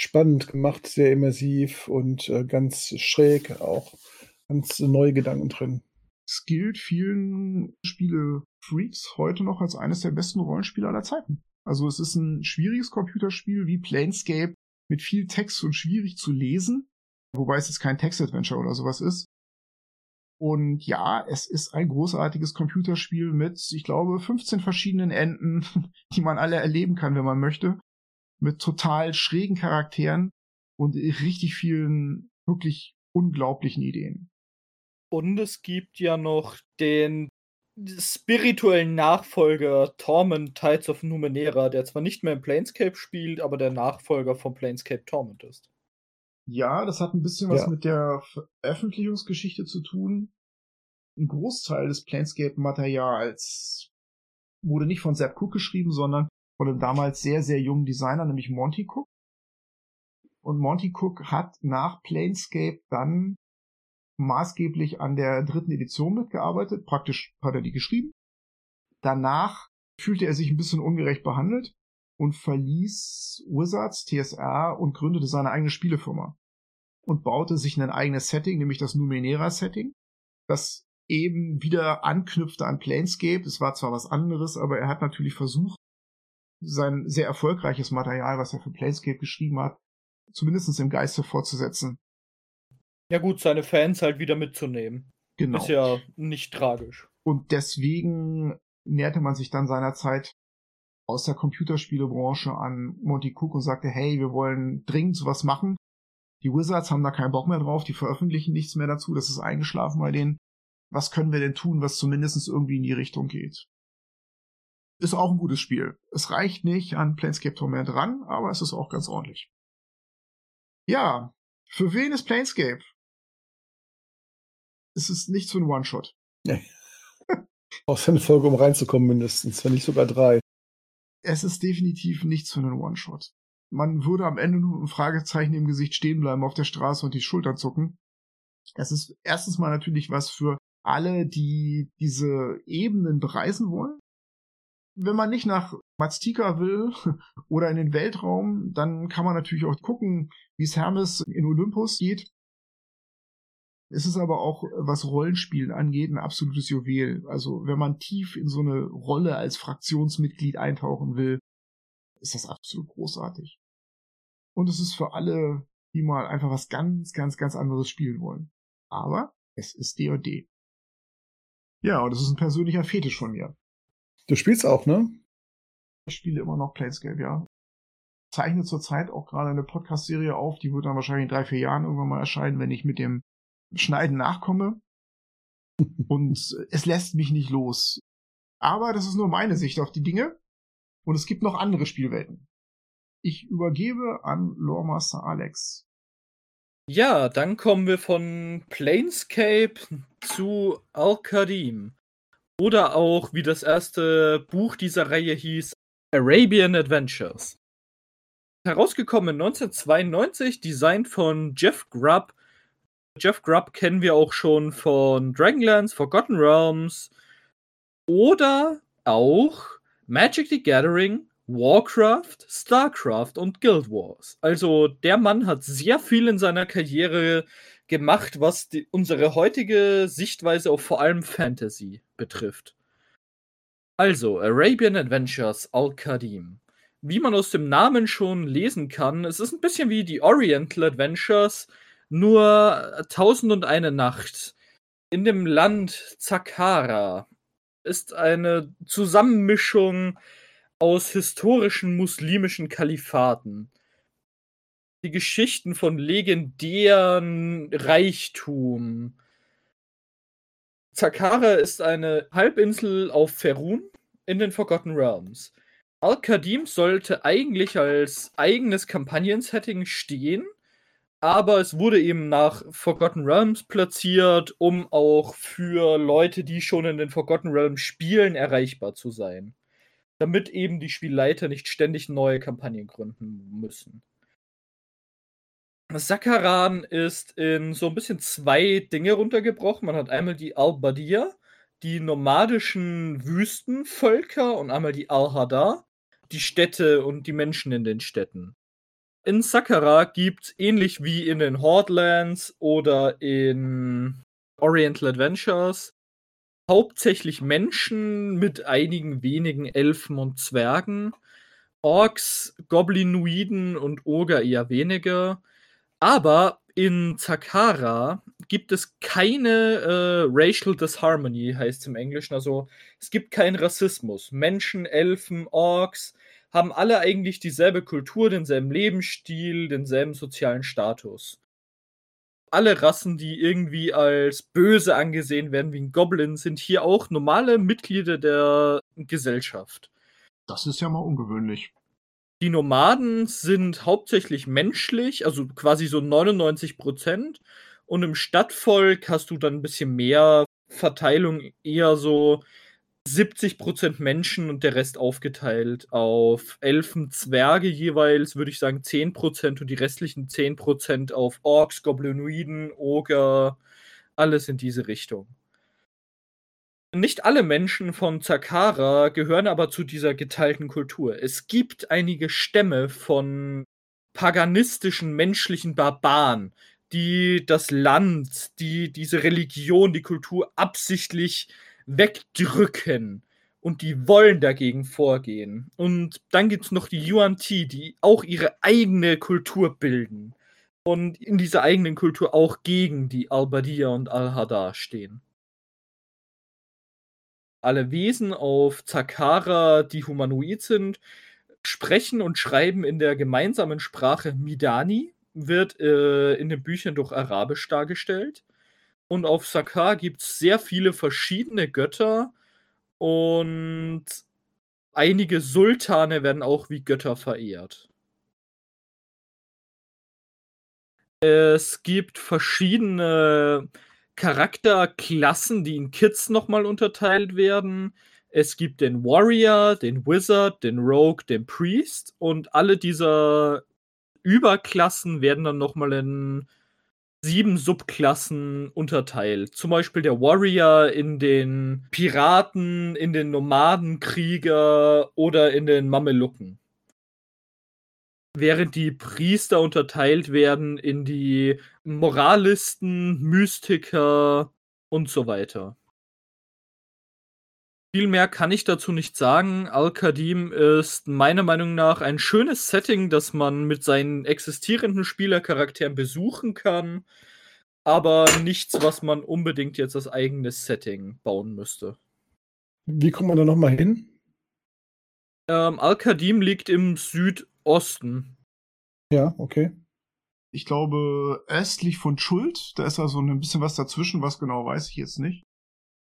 spannend gemacht, sehr immersiv und äh, ganz schräg, auch ganz neue Gedanken drin. Es gilt vielen Spiele-Freaks heute noch als eines der besten Rollenspiele aller Zeiten. Also es ist ein schwieriges Computerspiel wie Planescape mit viel Text und schwierig zu lesen, wobei es jetzt kein Text-Adventure oder sowas ist. Und ja, es ist ein großartiges Computerspiel mit, ich glaube, 15 verschiedenen Enden, die man alle erleben kann, wenn man möchte mit total schrägen Charakteren und richtig vielen wirklich unglaublichen Ideen. Und es gibt ja noch den spirituellen Nachfolger Torment Tides of Numenera, der zwar nicht mehr in Planescape spielt, aber der Nachfolger von Planescape Torment ist. Ja, das hat ein bisschen was ja. mit der Veröffentlichungsgeschichte zu tun. Ein Großteil des Planescape-Materials wurde nicht von Sepp Cook geschrieben, sondern von einem damals sehr, sehr jungen Designer, nämlich Monty Cook. Und Monty Cook hat nach Planescape dann maßgeblich an der dritten Edition mitgearbeitet. Praktisch hat er die geschrieben. Danach fühlte er sich ein bisschen ungerecht behandelt und verließ Wizards, TSR und gründete seine eigene Spielefirma und baute sich ein eigenes Setting, nämlich das Numenera Setting, das eben wieder anknüpfte an Planescape. Es war zwar was anderes, aber er hat natürlich versucht, sein sehr erfolgreiches Material, was er für Planescape geschrieben hat, zumindest im Geiste fortzusetzen. Ja gut, seine Fans halt wieder mitzunehmen. Genau. Ist ja nicht tragisch. Und deswegen näherte man sich dann seinerzeit aus der Computerspielebranche an Monty Cook und sagte, hey, wir wollen dringend sowas machen. Die Wizards haben da keinen Bock mehr drauf, die veröffentlichen nichts mehr dazu, das ist eingeschlafen bei denen. Was können wir denn tun, was zumindest irgendwie in die Richtung geht? Ist auch ein gutes Spiel. Es reicht nicht an Planescape Torment ran, aber es ist auch ganz ordentlich. Ja, für wen ist Planescape? Es ist nichts für ein One-Shot. Nee. Brauchst eine Folge, um reinzukommen, mindestens, wenn nicht sogar drei. Es ist definitiv nichts für einen One-Shot. Man würde am Ende nur mit einem Fragezeichen im Gesicht stehen bleiben auf der Straße und die Schultern zucken. Es ist erstens mal natürlich was für alle, die diese Ebenen bereisen wollen wenn man nicht nach Maztika will oder in den Weltraum, dann kann man natürlich auch gucken, wie es Hermes in Olympus geht. Es ist aber auch, was Rollenspielen angeht, ein absolutes Juwel. Also wenn man tief in so eine Rolle als Fraktionsmitglied eintauchen will, ist das absolut großartig. Und es ist für alle, die mal einfach was ganz, ganz, ganz anderes spielen wollen. Aber es ist D&D. Ja, und es ist ein persönlicher Fetisch von mir. Du spielst auch, ne? Ich spiele immer noch Planescape, ja. Zeichne zurzeit auch gerade eine Podcast-Serie auf, die wird dann wahrscheinlich in drei, vier Jahren irgendwann mal erscheinen, wenn ich mit dem Schneiden nachkomme. Und es lässt mich nicht los. Aber das ist nur meine Sicht auf die Dinge. Und es gibt noch andere Spielwelten. Ich übergebe an Loremaster Alex. Ja, dann kommen wir von Planescape zu Al-Qadim. Oder auch, wie das erste Buch dieser Reihe hieß, Arabian Adventures. Herausgekommen 1992, Design von Jeff Grubb. Jeff Grubb kennen wir auch schon von Dragonlance, Forgotten Realms oder auch Magic the Gathering, Warcraft, Starcraft und Guild Wars. Also der Mann hat sehr viel in seiner Karriere gemacht, was die, unsere heutige Sichtweise auf vor allem Fantasy betrifft. Also, Arabian Adventures Al-Qadim. Wie man aus dem Namen schon lesen kann, es ist ein bisschen wie die Oriental Adventures, nur Tausend und eine Nacht. In dem Land Zakara ist eine Zusammenmischung aus historischen muslimischen Kalifaten. Die Geschichten von legendären Reichtum. Zakara ist eine Halbinsel auf Ferun in den Forgotten Realms. Al-Qadim sollte eigentlich als eigenes Kampagnensetting stehen, aber es wurde eben nach Forgotten Realms platziert, um auch für Leute, die schon in den Forgotten Realms spielen, erreichbar zu sein. Damit eben die Spielleiter nicht ständig neue Kampagnen gründen müssen. Sakaran ist in so ein bisschen zwei Dinge runtergebrochen. Man hat einmal die Al-Badir, die nomadischen Wüstenvölker, und einmal die Al-Hadar, die Städte und die Menschen in den Städten in Sakara gibt, ähnlich wie in den Hordlands oder in Oriental Adventures, hauptsächlich Menschen mit einigen wenigen Elfen und Zwergen. Orks, Goblinoiden und Oger eher weniger. Aber in Zakara gibt es keine äh, Racial Disharmony, heißt es im Englischen. Also es gibt keinen Rassismus. Menschen, Elfen, Orks, haben alle eigentlich dieselbe Kultur, denselben Lebensstil, denselben sozialen Status. Alle Rassen, die irgendwie als böse angesehen werden, wie ein Goblin, sind hier auch normale Mitglieder der Gesellschaft. Das ist ja mal ungewöhnlich. Die Nomaden sind hauptsächlich menschlich, also quasi so 99 Prozent. Und im Stadtvolk hast du dann ein bisschen mehr Verteilung, eher so 70% Menschen und der Rest aufgeteilt auf Elfen, Zwerge jeweils, würde ich sagen 10% und die restlichen 10% auf Orks, Goblinoiden, Oger, alles in diese Richtung. Nicht alle Menschen von Zakara gehören aber zu dieser geteilten Kultur. Es gibt einige Stämme von paganistischen menschlichen Barbaren, die das Land, die diese Religion, die Kultur absichtlich wegdrücken. Und die wollen dagegen vorgehen. Und dann gibt es noch die Yuan Ti, die auch ihre eigene Kultur bilden. Und in dieser eigenen Kultur auch gegen die Al-Badia und Al-Hadar stehen. Alle Wesen auf Zakara, die humanoid sind, sprechen und schreiben in der gemeinsamen Sprache Midani, wird äh, in den Büchern durch Arabisch dargestellt. Und auf Sakar gibt es sehr viele verschiedene Götter und einige Sultane werden auch wie Götter verehrt. Es gibt verschiedene Charakterklassen, die in Kids nochmal unterteilt werden. Es gibt den Warrior, den Wizard, den Rogue, den Priest und alle dieser Überklassen werden dann nochmal in sieben Subklassen unterteilt. Zum Beispiel der Warrior in den Piraten, in den Nomadenkrieger oder in den Mamelucken. Während die Priester unterteilt werden in die Moralisten, Mystiker und so weiter. Viel mehr kann ich dazu nicht sagen. Al-Qadim ist meiner Meinung nach ein schönes Setting, das man mit seinen existierenden Spielercharakteren besuchen kann, aber nichts, was man unbedingt jetzt als eigenes Setting bauen müsste. Wie kommt man da nochmal hin? Ähm, Al-Qadim liegt im Südosten. Ja, okay. Ich glaube, östlich von Schuld, da ist also ein bisschen was dazwischen, was genau weiß ich jetzt nicht.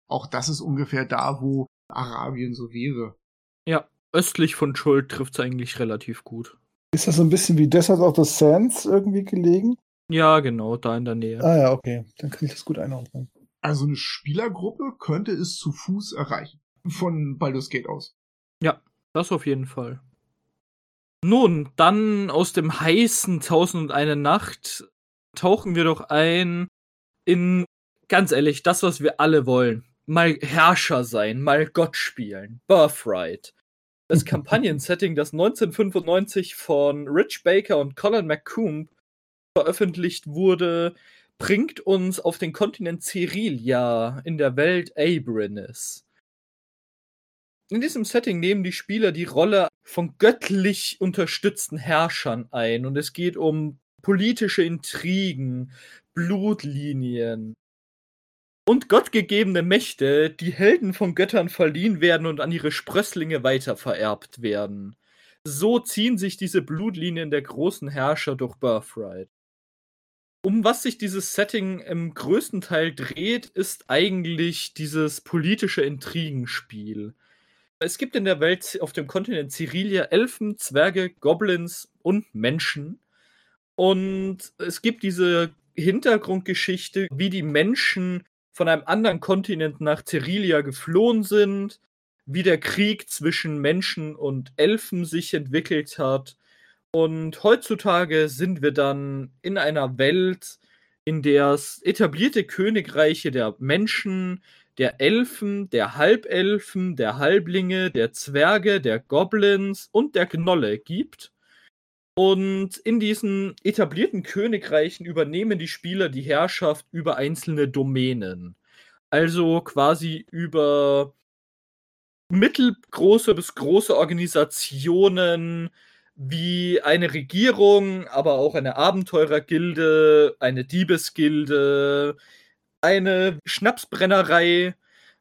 Auch das ist ungefähr da, wo Arabien so wäre. Ja, östlich von Schuld trifft es eigentlich relativ gut. Ist das so ein bisschen wie Desert of the Sands irgendwie gelegen? Ja, genau, da in der Nähe. Ah ja, okay. Dann kann ich das gut einordnen. Also eine Spielergruppe könnte es zu Fuß erreichen. Von Baldur's Gate aus. Ja, das auf jeden Fall. Nun, dann aus dem heißen Tausend und eine Nacht tauchen wir doch ein in, ganz ehrlich, das, was wir alle wollen. Mal Herrscher sein, mal Gott spielen. Birthright. Das Kampagnensetting, das 1995 von Rich Baker und Colin McComb veröffentlicht wurde, bringt uns auf den Kontinent Cerilia in der Welt Abrinis. In diesem Setting nehmen die Spieler die Rolle von göttlich unterstützten Herrschern ein und es geht um politische Intrigen, Blutlinien und gottgegebene Mächte, die Helden von Göttern verliehen werden und an ihre Sprösslinge weitervererbt werden. So ziehen sich diese Blutlinien der großen Herrscher durch Birthright. Um was sich dieses Setting im größten Teil dreht, ist eigentlich dieses politische Intrigenspiel. Es gibt in der Welt auf dem Kontinent Cyrilia Elfen, Zwerge, Goblins und Menschen. Und es gibt diese Hintergrundgeschichte, wie die Menschen von einem anderen Kontinent nach Cyrilia geflohen sind, wie der Krieg zwischen Menschen und Elfen sich entwickelt hat. Und heutzutage sind wir dann in einer Welt, in der es etablierte Königreiche der Menschen, der Elfen, der Halbelfen, der Halblinge, der Zwerge, der Goblins und der Gnolle gibt. Und in diesen etablierten Königreichen übernehmen die Spieler die Herrschaft über einzelne Domänen. Also quasi über mittelgroße bis große Organisationen wie eine Regierung, aber auch eine Abenteurergilde, eine Diebesgilde, eine Schnapsbrennerei.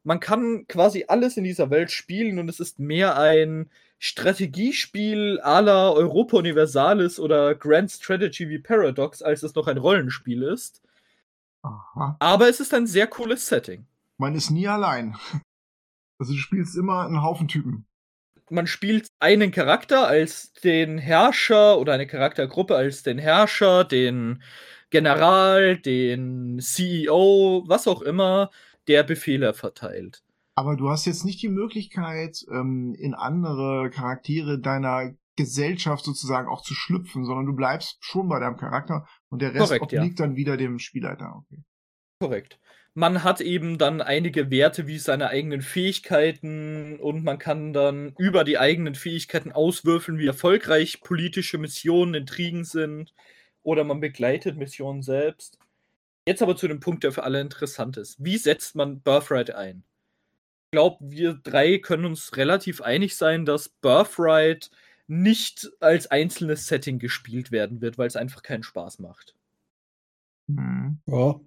Man kann quasi alles in dieser Welt spielen und es ist mehr ein Strategiespiel à la Europa Universalis oder Grand Strategy wie Paradox, als es noch ein Rollenspiel ist. Aha. Aber es ist ein sehr cooles Setting. Man ist nie allein. Also du spielst immer einen Haufen Typen. Man spielt einen Charakter als den Herrscher oder eine Charaktergruppe als den Herrscher, den General, den CEO, was auch immer, der Befehle verteilt. Aber du hast jetzt nicht die Möglichkeit, ähm, in andere Charaktere deiner Gesellschaft sozusagen auch zu schlüpfen, sondern du bleibst schon bei deinem Charakter und der Rest Korrekt, obliegt ja. dann wieder dem Spielleiter. Okay. Korrekt. Man hat eben dann einige Werte wie seine eigenen Fähigkeiten und man kann dann über die eigenen Fähigkeiten auswürfeln, wie erfolgreich politische Missionen, Intrigen sind oder man begleitet Missionen selbst. Jetzt aber zu dem Punkt, der für alle interessant ist. Wie setzt man Birthright ein? Glaube, wir drei können uns relativ einig sein, dass Birthright nicht als einzelnes Setting gespielt werden wird, weil es einfach keinen Spaß macht. Mhm. Ja.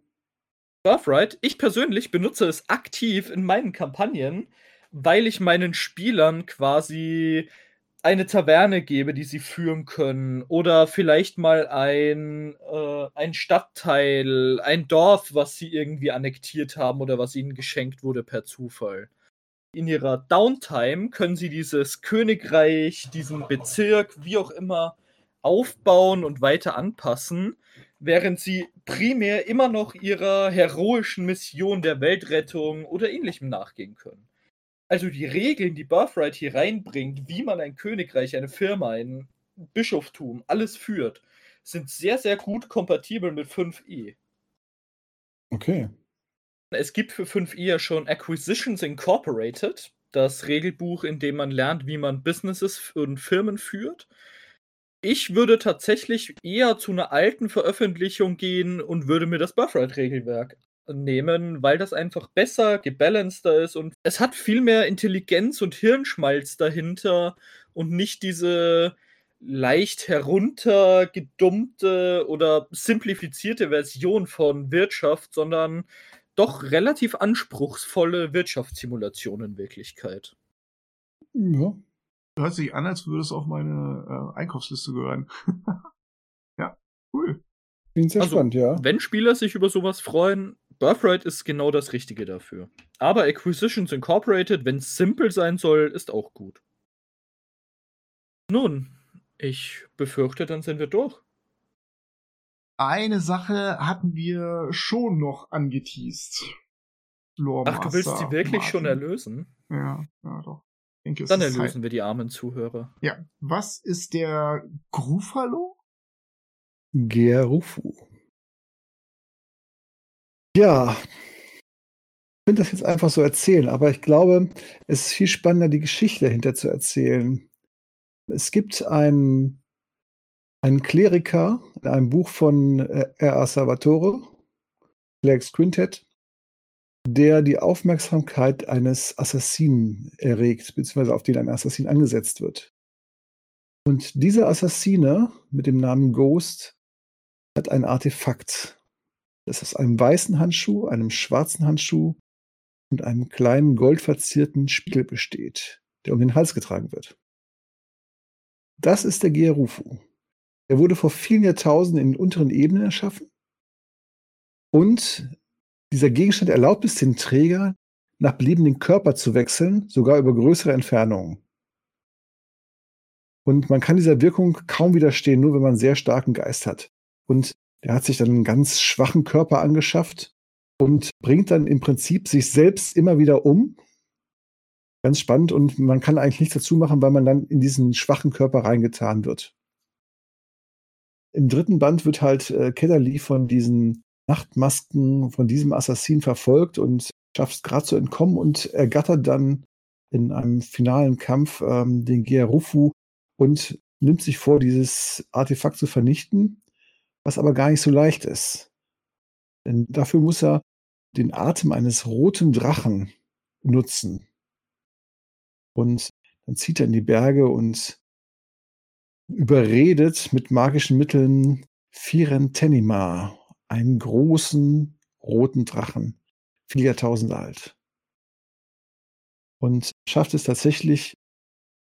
Birthright, ich persönlich benutze es aktiv in meinen Kampagnen, weil ich meinen Spielern quasi eine Taverne gebe, die sie führen können. Oder vielleicht mal ein, äh, ein Stadtteil, ein Dorf, was sie irgendwie annektiert haben oder was ihnen geschenkt wurde per Zufall in ihrer Downtime können sie dieses Königreich, diesen Bezirk, wie auch immer, aufbauen und weiter anpassen, während sie primär immer noch ihrer heroischen Mission der Weltrettung oder ähnlichem nachgehen können. Also die Regeln, die Birthright hier reinbringt, wie man ein Königreich, eine Firma, ein Bischoftum, alles führt, sind sehr, sehr gut kompatibel mit 5e. Okay. Es gibt für 5i ja schon Acquisitions Incorporated, das Regelbuch, in dem man lernt, wie man Businesses und Firmen führt. Ich würde tatsächlich eher zu einer alten Veröffentlichung gehen und würde mir das Birthright-Regelwerk nehmen, weil das einfach besser gebalanceder ist und es hat viel mehr Intelligenz und Hirnschmalz dahinter und nicht diese leicht heruntergedummte oder simplifizierte Version von Wirtschaft, sondern doch relativ anspruchsvolle Wirtschaftssimulation in Wirklichkeit. Ja. Hört sich an, als würde es auf meine äh, Einkaufsliste gehören. ja, cool. Bin sehr also, spannend, ja. Wenn Spieler sich über sowas freuen, Birthright ist genau das Richtige dafür. Aber Acquisitions Incorporated, wenn es simpel sein soll, ist auch gut. Nun, ich befürchte, dann sind wir durch. Eine Sache hatten wir schon noch angeteased. Ach, du willst sie wirklich Martin. schon erlösen? Ja, ja doch. Ich denke, es Dann ist erlösen Zeit. wir die armen Zuhörer. Ja. Was ist der Grufalo? Gerufu. Ja, ich finde das jetzt einfach so erzählen, aber ich glaube, es ist viel spannender, die Geschichte dahinter zu erzählen. Es gibt einen, einen Kleriker in einem Buch von äh, R.A. Salvatore, Clerics Quintet, der die Aufmerksamkeit eines Assassinen erregt, beziehungsweise auf den ein Assassin angesetzt wird. Und dieser Assassine mit dem Namen Ghost hat ein Artefakt, das aus einem weißen Handschuh, einem schwarzen Handschuh und einem kleinen goldverzierten Spiegel besteht, der um den Hals getragen wird. Das ist der Gerufu. Er wurde vor vielen Jahrtausenden in den unteren Ebenen erschaffen und dieser Gegenstand erlaubt es den Träger, nach Belieben den Körper zu wechseln, sogar über größere Entfernungen. Und man kann dieser Wirkung kaum widerstehen, nur wenn man einen sehr starken Geist hat. Und der hat sich dann einen ganz schwachen Körper angeschafft und bringt dann im Prinzip sich selbst immer wieder um. Ganz spannend und man kann eigentlich nichts dazu machen, weil man dann in diesen schwachen Körper reingetan wird. Im dritten Band wird halt äh, Kedderly von diesen Nachtmasken von diesem Assassin verfolgt und schafft es gerade zu entkommen und ergattert dann in einem finalen Kampf ähm, den Gerufu und nimmt sich vor, dieses Artefakt zu vernichten, was aber gar nicht so leicht ist. Denn dafür muss er den Atem eines roten Drachen nutzen. Und dann zieht er in die Berge und überredet mit magischen Mitteln Firentenima, einen großen roten Drachen, viele Jahrtausende alt. Und schafft es tatsächlich,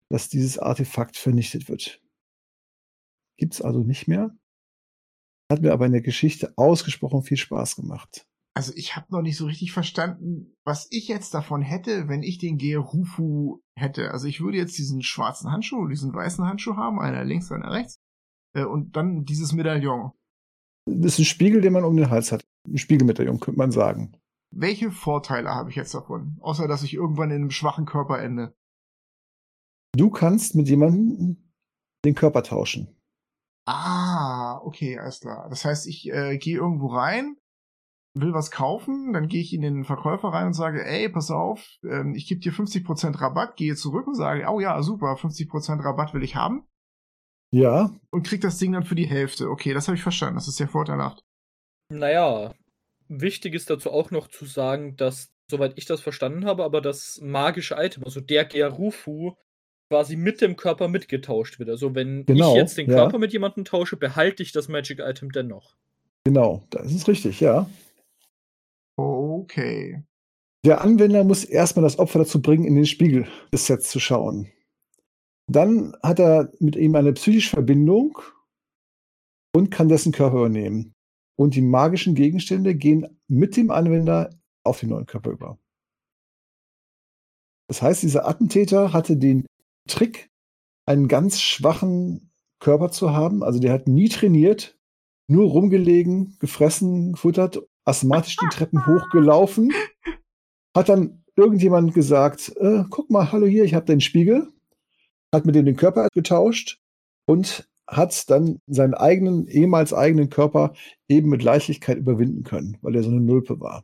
dass dieses Artefakt vernichtet wird. Gibt es also nicht mehr. Hat mir aber in der Geschichte ausgesprochen viel Spaß gemacht. Also ich habe noch nicht so richtig verstanden, was ich jetzt davon hätte, wenn ich den Gerufu hätte. Also ich würde jetzt diesen schwarzen Handschuh, diesen weißen Handschuh haben, einer links, einer rechts, äh, und dann dieses Medaillon. Das ist ein Spiegel, den man um den Hals hat. Ein Spiegelmedaillon, könnte man sagen. Welche Vorteile habe ich jetzt davon? Außer, dass ich irgendwann in einem schwachen Körper ende. Du kannst mit jemandem den Körper tauschen. Ah, okay, alles klar. Das heißt, ich äh, gehe irgendwo rein, will was kaufen, dann gehe ich in den Verkäufer rein und sage, ey, pass auf, ähm, ich gebe dir 50% Rabatt, gehe zurück und sage, oh ja, super, 50% Rabatt will ich haben Ja, und krieg das Ding dann für die Hälfte. Okay, das habe ich verstanden, das ist ja vorteilhaft. Naja, wichtig ist dazu auch noch zu sagen, dass, soweit ich das verstanden habe, aber das magische Item, also der Gerufu, quasi mit dem Körper mitgetauscht wird. Also wenn Genau, ich jetzt den ja. Körper mit jemandem tausche, behalte ich das Magic Item dennoch. genau. Das ist richtig, ja. Okay. Der Anwender muss erstmal das Opfer dazu bringen, in den Spiegel des Sets zu schauen. Dann hat er mit ihm eine psychische Verbindung und kann dessen Körper übernehmen. Und die magischen Gegenstände gehen mit dem Anwender auf den neuen Körper über. Das heißt, dieser Attentäter hatte den Trick, einen ganz schwachen Körper zu haben. Also der hat nie trainiert, nur rumgelegen, gefressen, gefuttert, asthmatisch die Treppen hochgelaufen hat dann irgendjemand gesagt, äh, guck mal, hallo hier, ich habe den Spiegel, hat mit dem den Körper getauscht und hat dann seinen eigenen, ehemals eigenen Körper eben mit Leichtigkeit überwinden können, weil er so eine Nulpe war.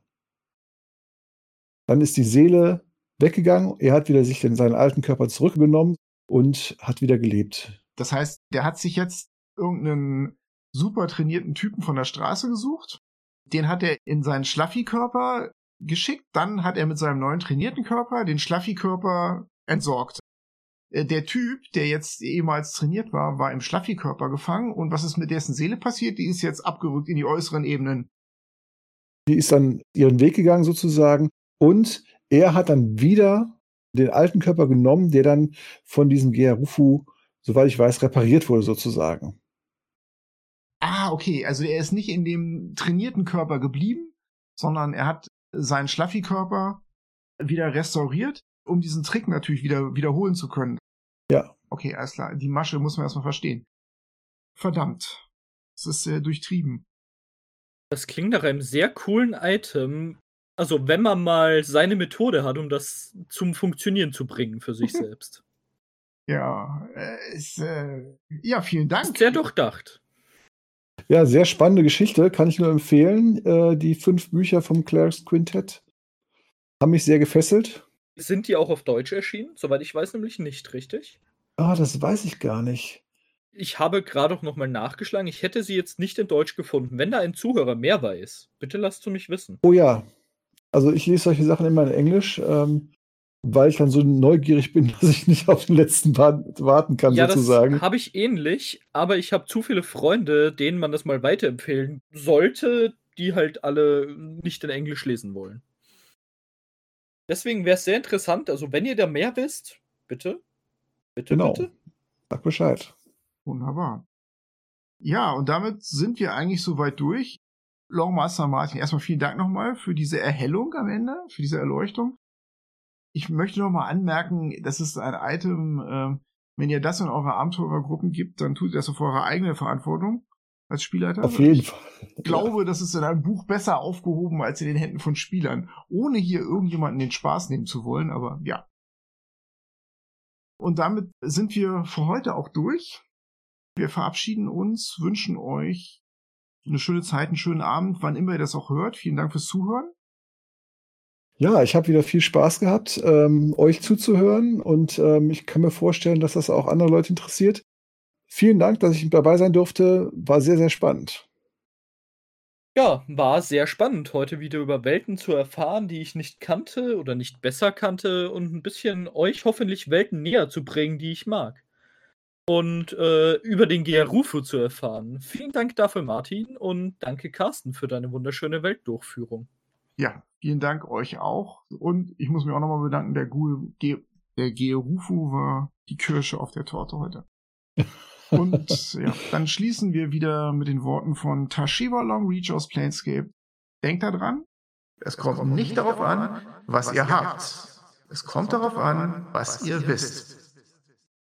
Dann ist die Seele weggegangen, er hat wieder sich in seinen alten Körper zurückgenommen und hat wieder gelebt. Das heißt, der hat sich jetzt irgendeinen super trainierten Typen von der Straße gesucht. Den hat er in seinen Schlaffi-Körper geschickt. Dann hat er mit seinem neuen trainierten Körper den Schlaffi-Körper entsorgt. Äh, Der Typ, der jetzt ehemals trainiert war, war im Schlaffi-Körper gefangen. Und was ist mit dessen Seele passiert? Die ist jetzt abgerückt in die äußeren Ebenen. Die ist dann ihren Weg gegangen sozusagen und er hat dann wieder den alten Körper genommen, der dann von diesem Gerufu, soweit ich weiß, repariert wurde sozusagen. Ah, okay. Also er ist nicht in dem trainierten Körper geblieben, sondern er hat seinen Schlaffi-Körper wieder restauriert, um diesen Trick natürlich wieder wiederholen zu können. Ja, Okay, alles klar. Die Masche muss man erstmal verstehen. Verdammt. Das ist sehr durchtrieben. Das klingt nach einem sehr coolen Item. Also, wenn man mal seine Methode hat, um das zum Funktionieren zu bringen für sich selbst. Ja, äh, ist, äh, ja, vielen Dank. Ist sehr durchdacht. Ja, sehr spannende Geschichte, kann ich nur empfehlen. Äh, die fünf Bücher vom Clerks Quintett haben mich sehr gefesselt. Sind die auch auf Deutsch erschienen? Soweit ich weiß, nämlich nicht, richtig? Ah, das weiß ich gar nicht. Ich habe gerade auch nochmal nachgeschlagen. Ich hätte sie jetzt nicht in Deutsch gefunden. Wenn da ein Zuhörer mehr weiß, bitte lasst du mich wissen. Oh ja. Also ich lese solche Sachen immer in Englisch. Ähm, weil ich dann so neugierig bin, dass ich nicht auf den letzten warten kann, ja, sozusagen. Das habe ich ähnlich, aber ich habe zu viele Freunde, denen man das mal weiterempfehlen sollte, die halt alle nicht in Englisch lesen wollen. Deswegen wäre es sehr interessant, also wenn ihr da mehr wisst, bitte, bitte, genau. bitte. Sag Bescheid. Wunderbar. Ja, und damit sind wir eigentlich soweit durch. Longmaster Martin, erstmal vielen Dank nochmal für diese Erhellung am Ende, für diese Erleuchtung ich möchte noch mal anmerken, das ist ein Item, äh, wenn ihr das in eure Abenteurergruppen gibt, dann tut ihr das auf eure eigene Verantwortung als Spielleiter. Auf jeden Fall. Ich glaube, ja. das ist in einem Buch besser aufgehoben als in den Händen von Spielern, ohne hier irgendjemanden den Spaß nehmen zu wollen, aber ja. Und damit sind wir für heute auch durch. Wir verabschieden uns, wünschen euch eine schöne Zeit, einen schönen Abend, wann immer ihr das auch hört. Vielen Dank fürs Zuhören. Ja, ich habe wieder viel Spaß gehabt, ähm, euch zuzuhören und ähm, ich kann mir vorstellen, dass das auch andere Leute interessiert. Vielen Dank, dass ich dabei sein durfte. War sehr, sehr spannend. Ja, war sehr spannend, heute wieder über Welten zu erfahren, die ich nicht kannte oder nicht besser kannte und ein bisschen euch hoffentlich Welten näher zu bringen, die ich mag. Und äh, über den Gerufu zu erfahren. Vielen Dank dafür, Martin, und danke, Carsten, für deine wunderschöne Weltdurchführung. Ja, vielen Dank euch auch. Und ich muss mich auch nochmal bedanken, der, Gu Ge der Gerufu war die Kirsche auf der Torte heute. Und ja, dann schließen wir wieder mit den Worten von Tashiva Longreach aus Planescape. Denkt daran, es kommt nicht darauf an, was ihr habt. Es kommt darauf an, was ihr wisst.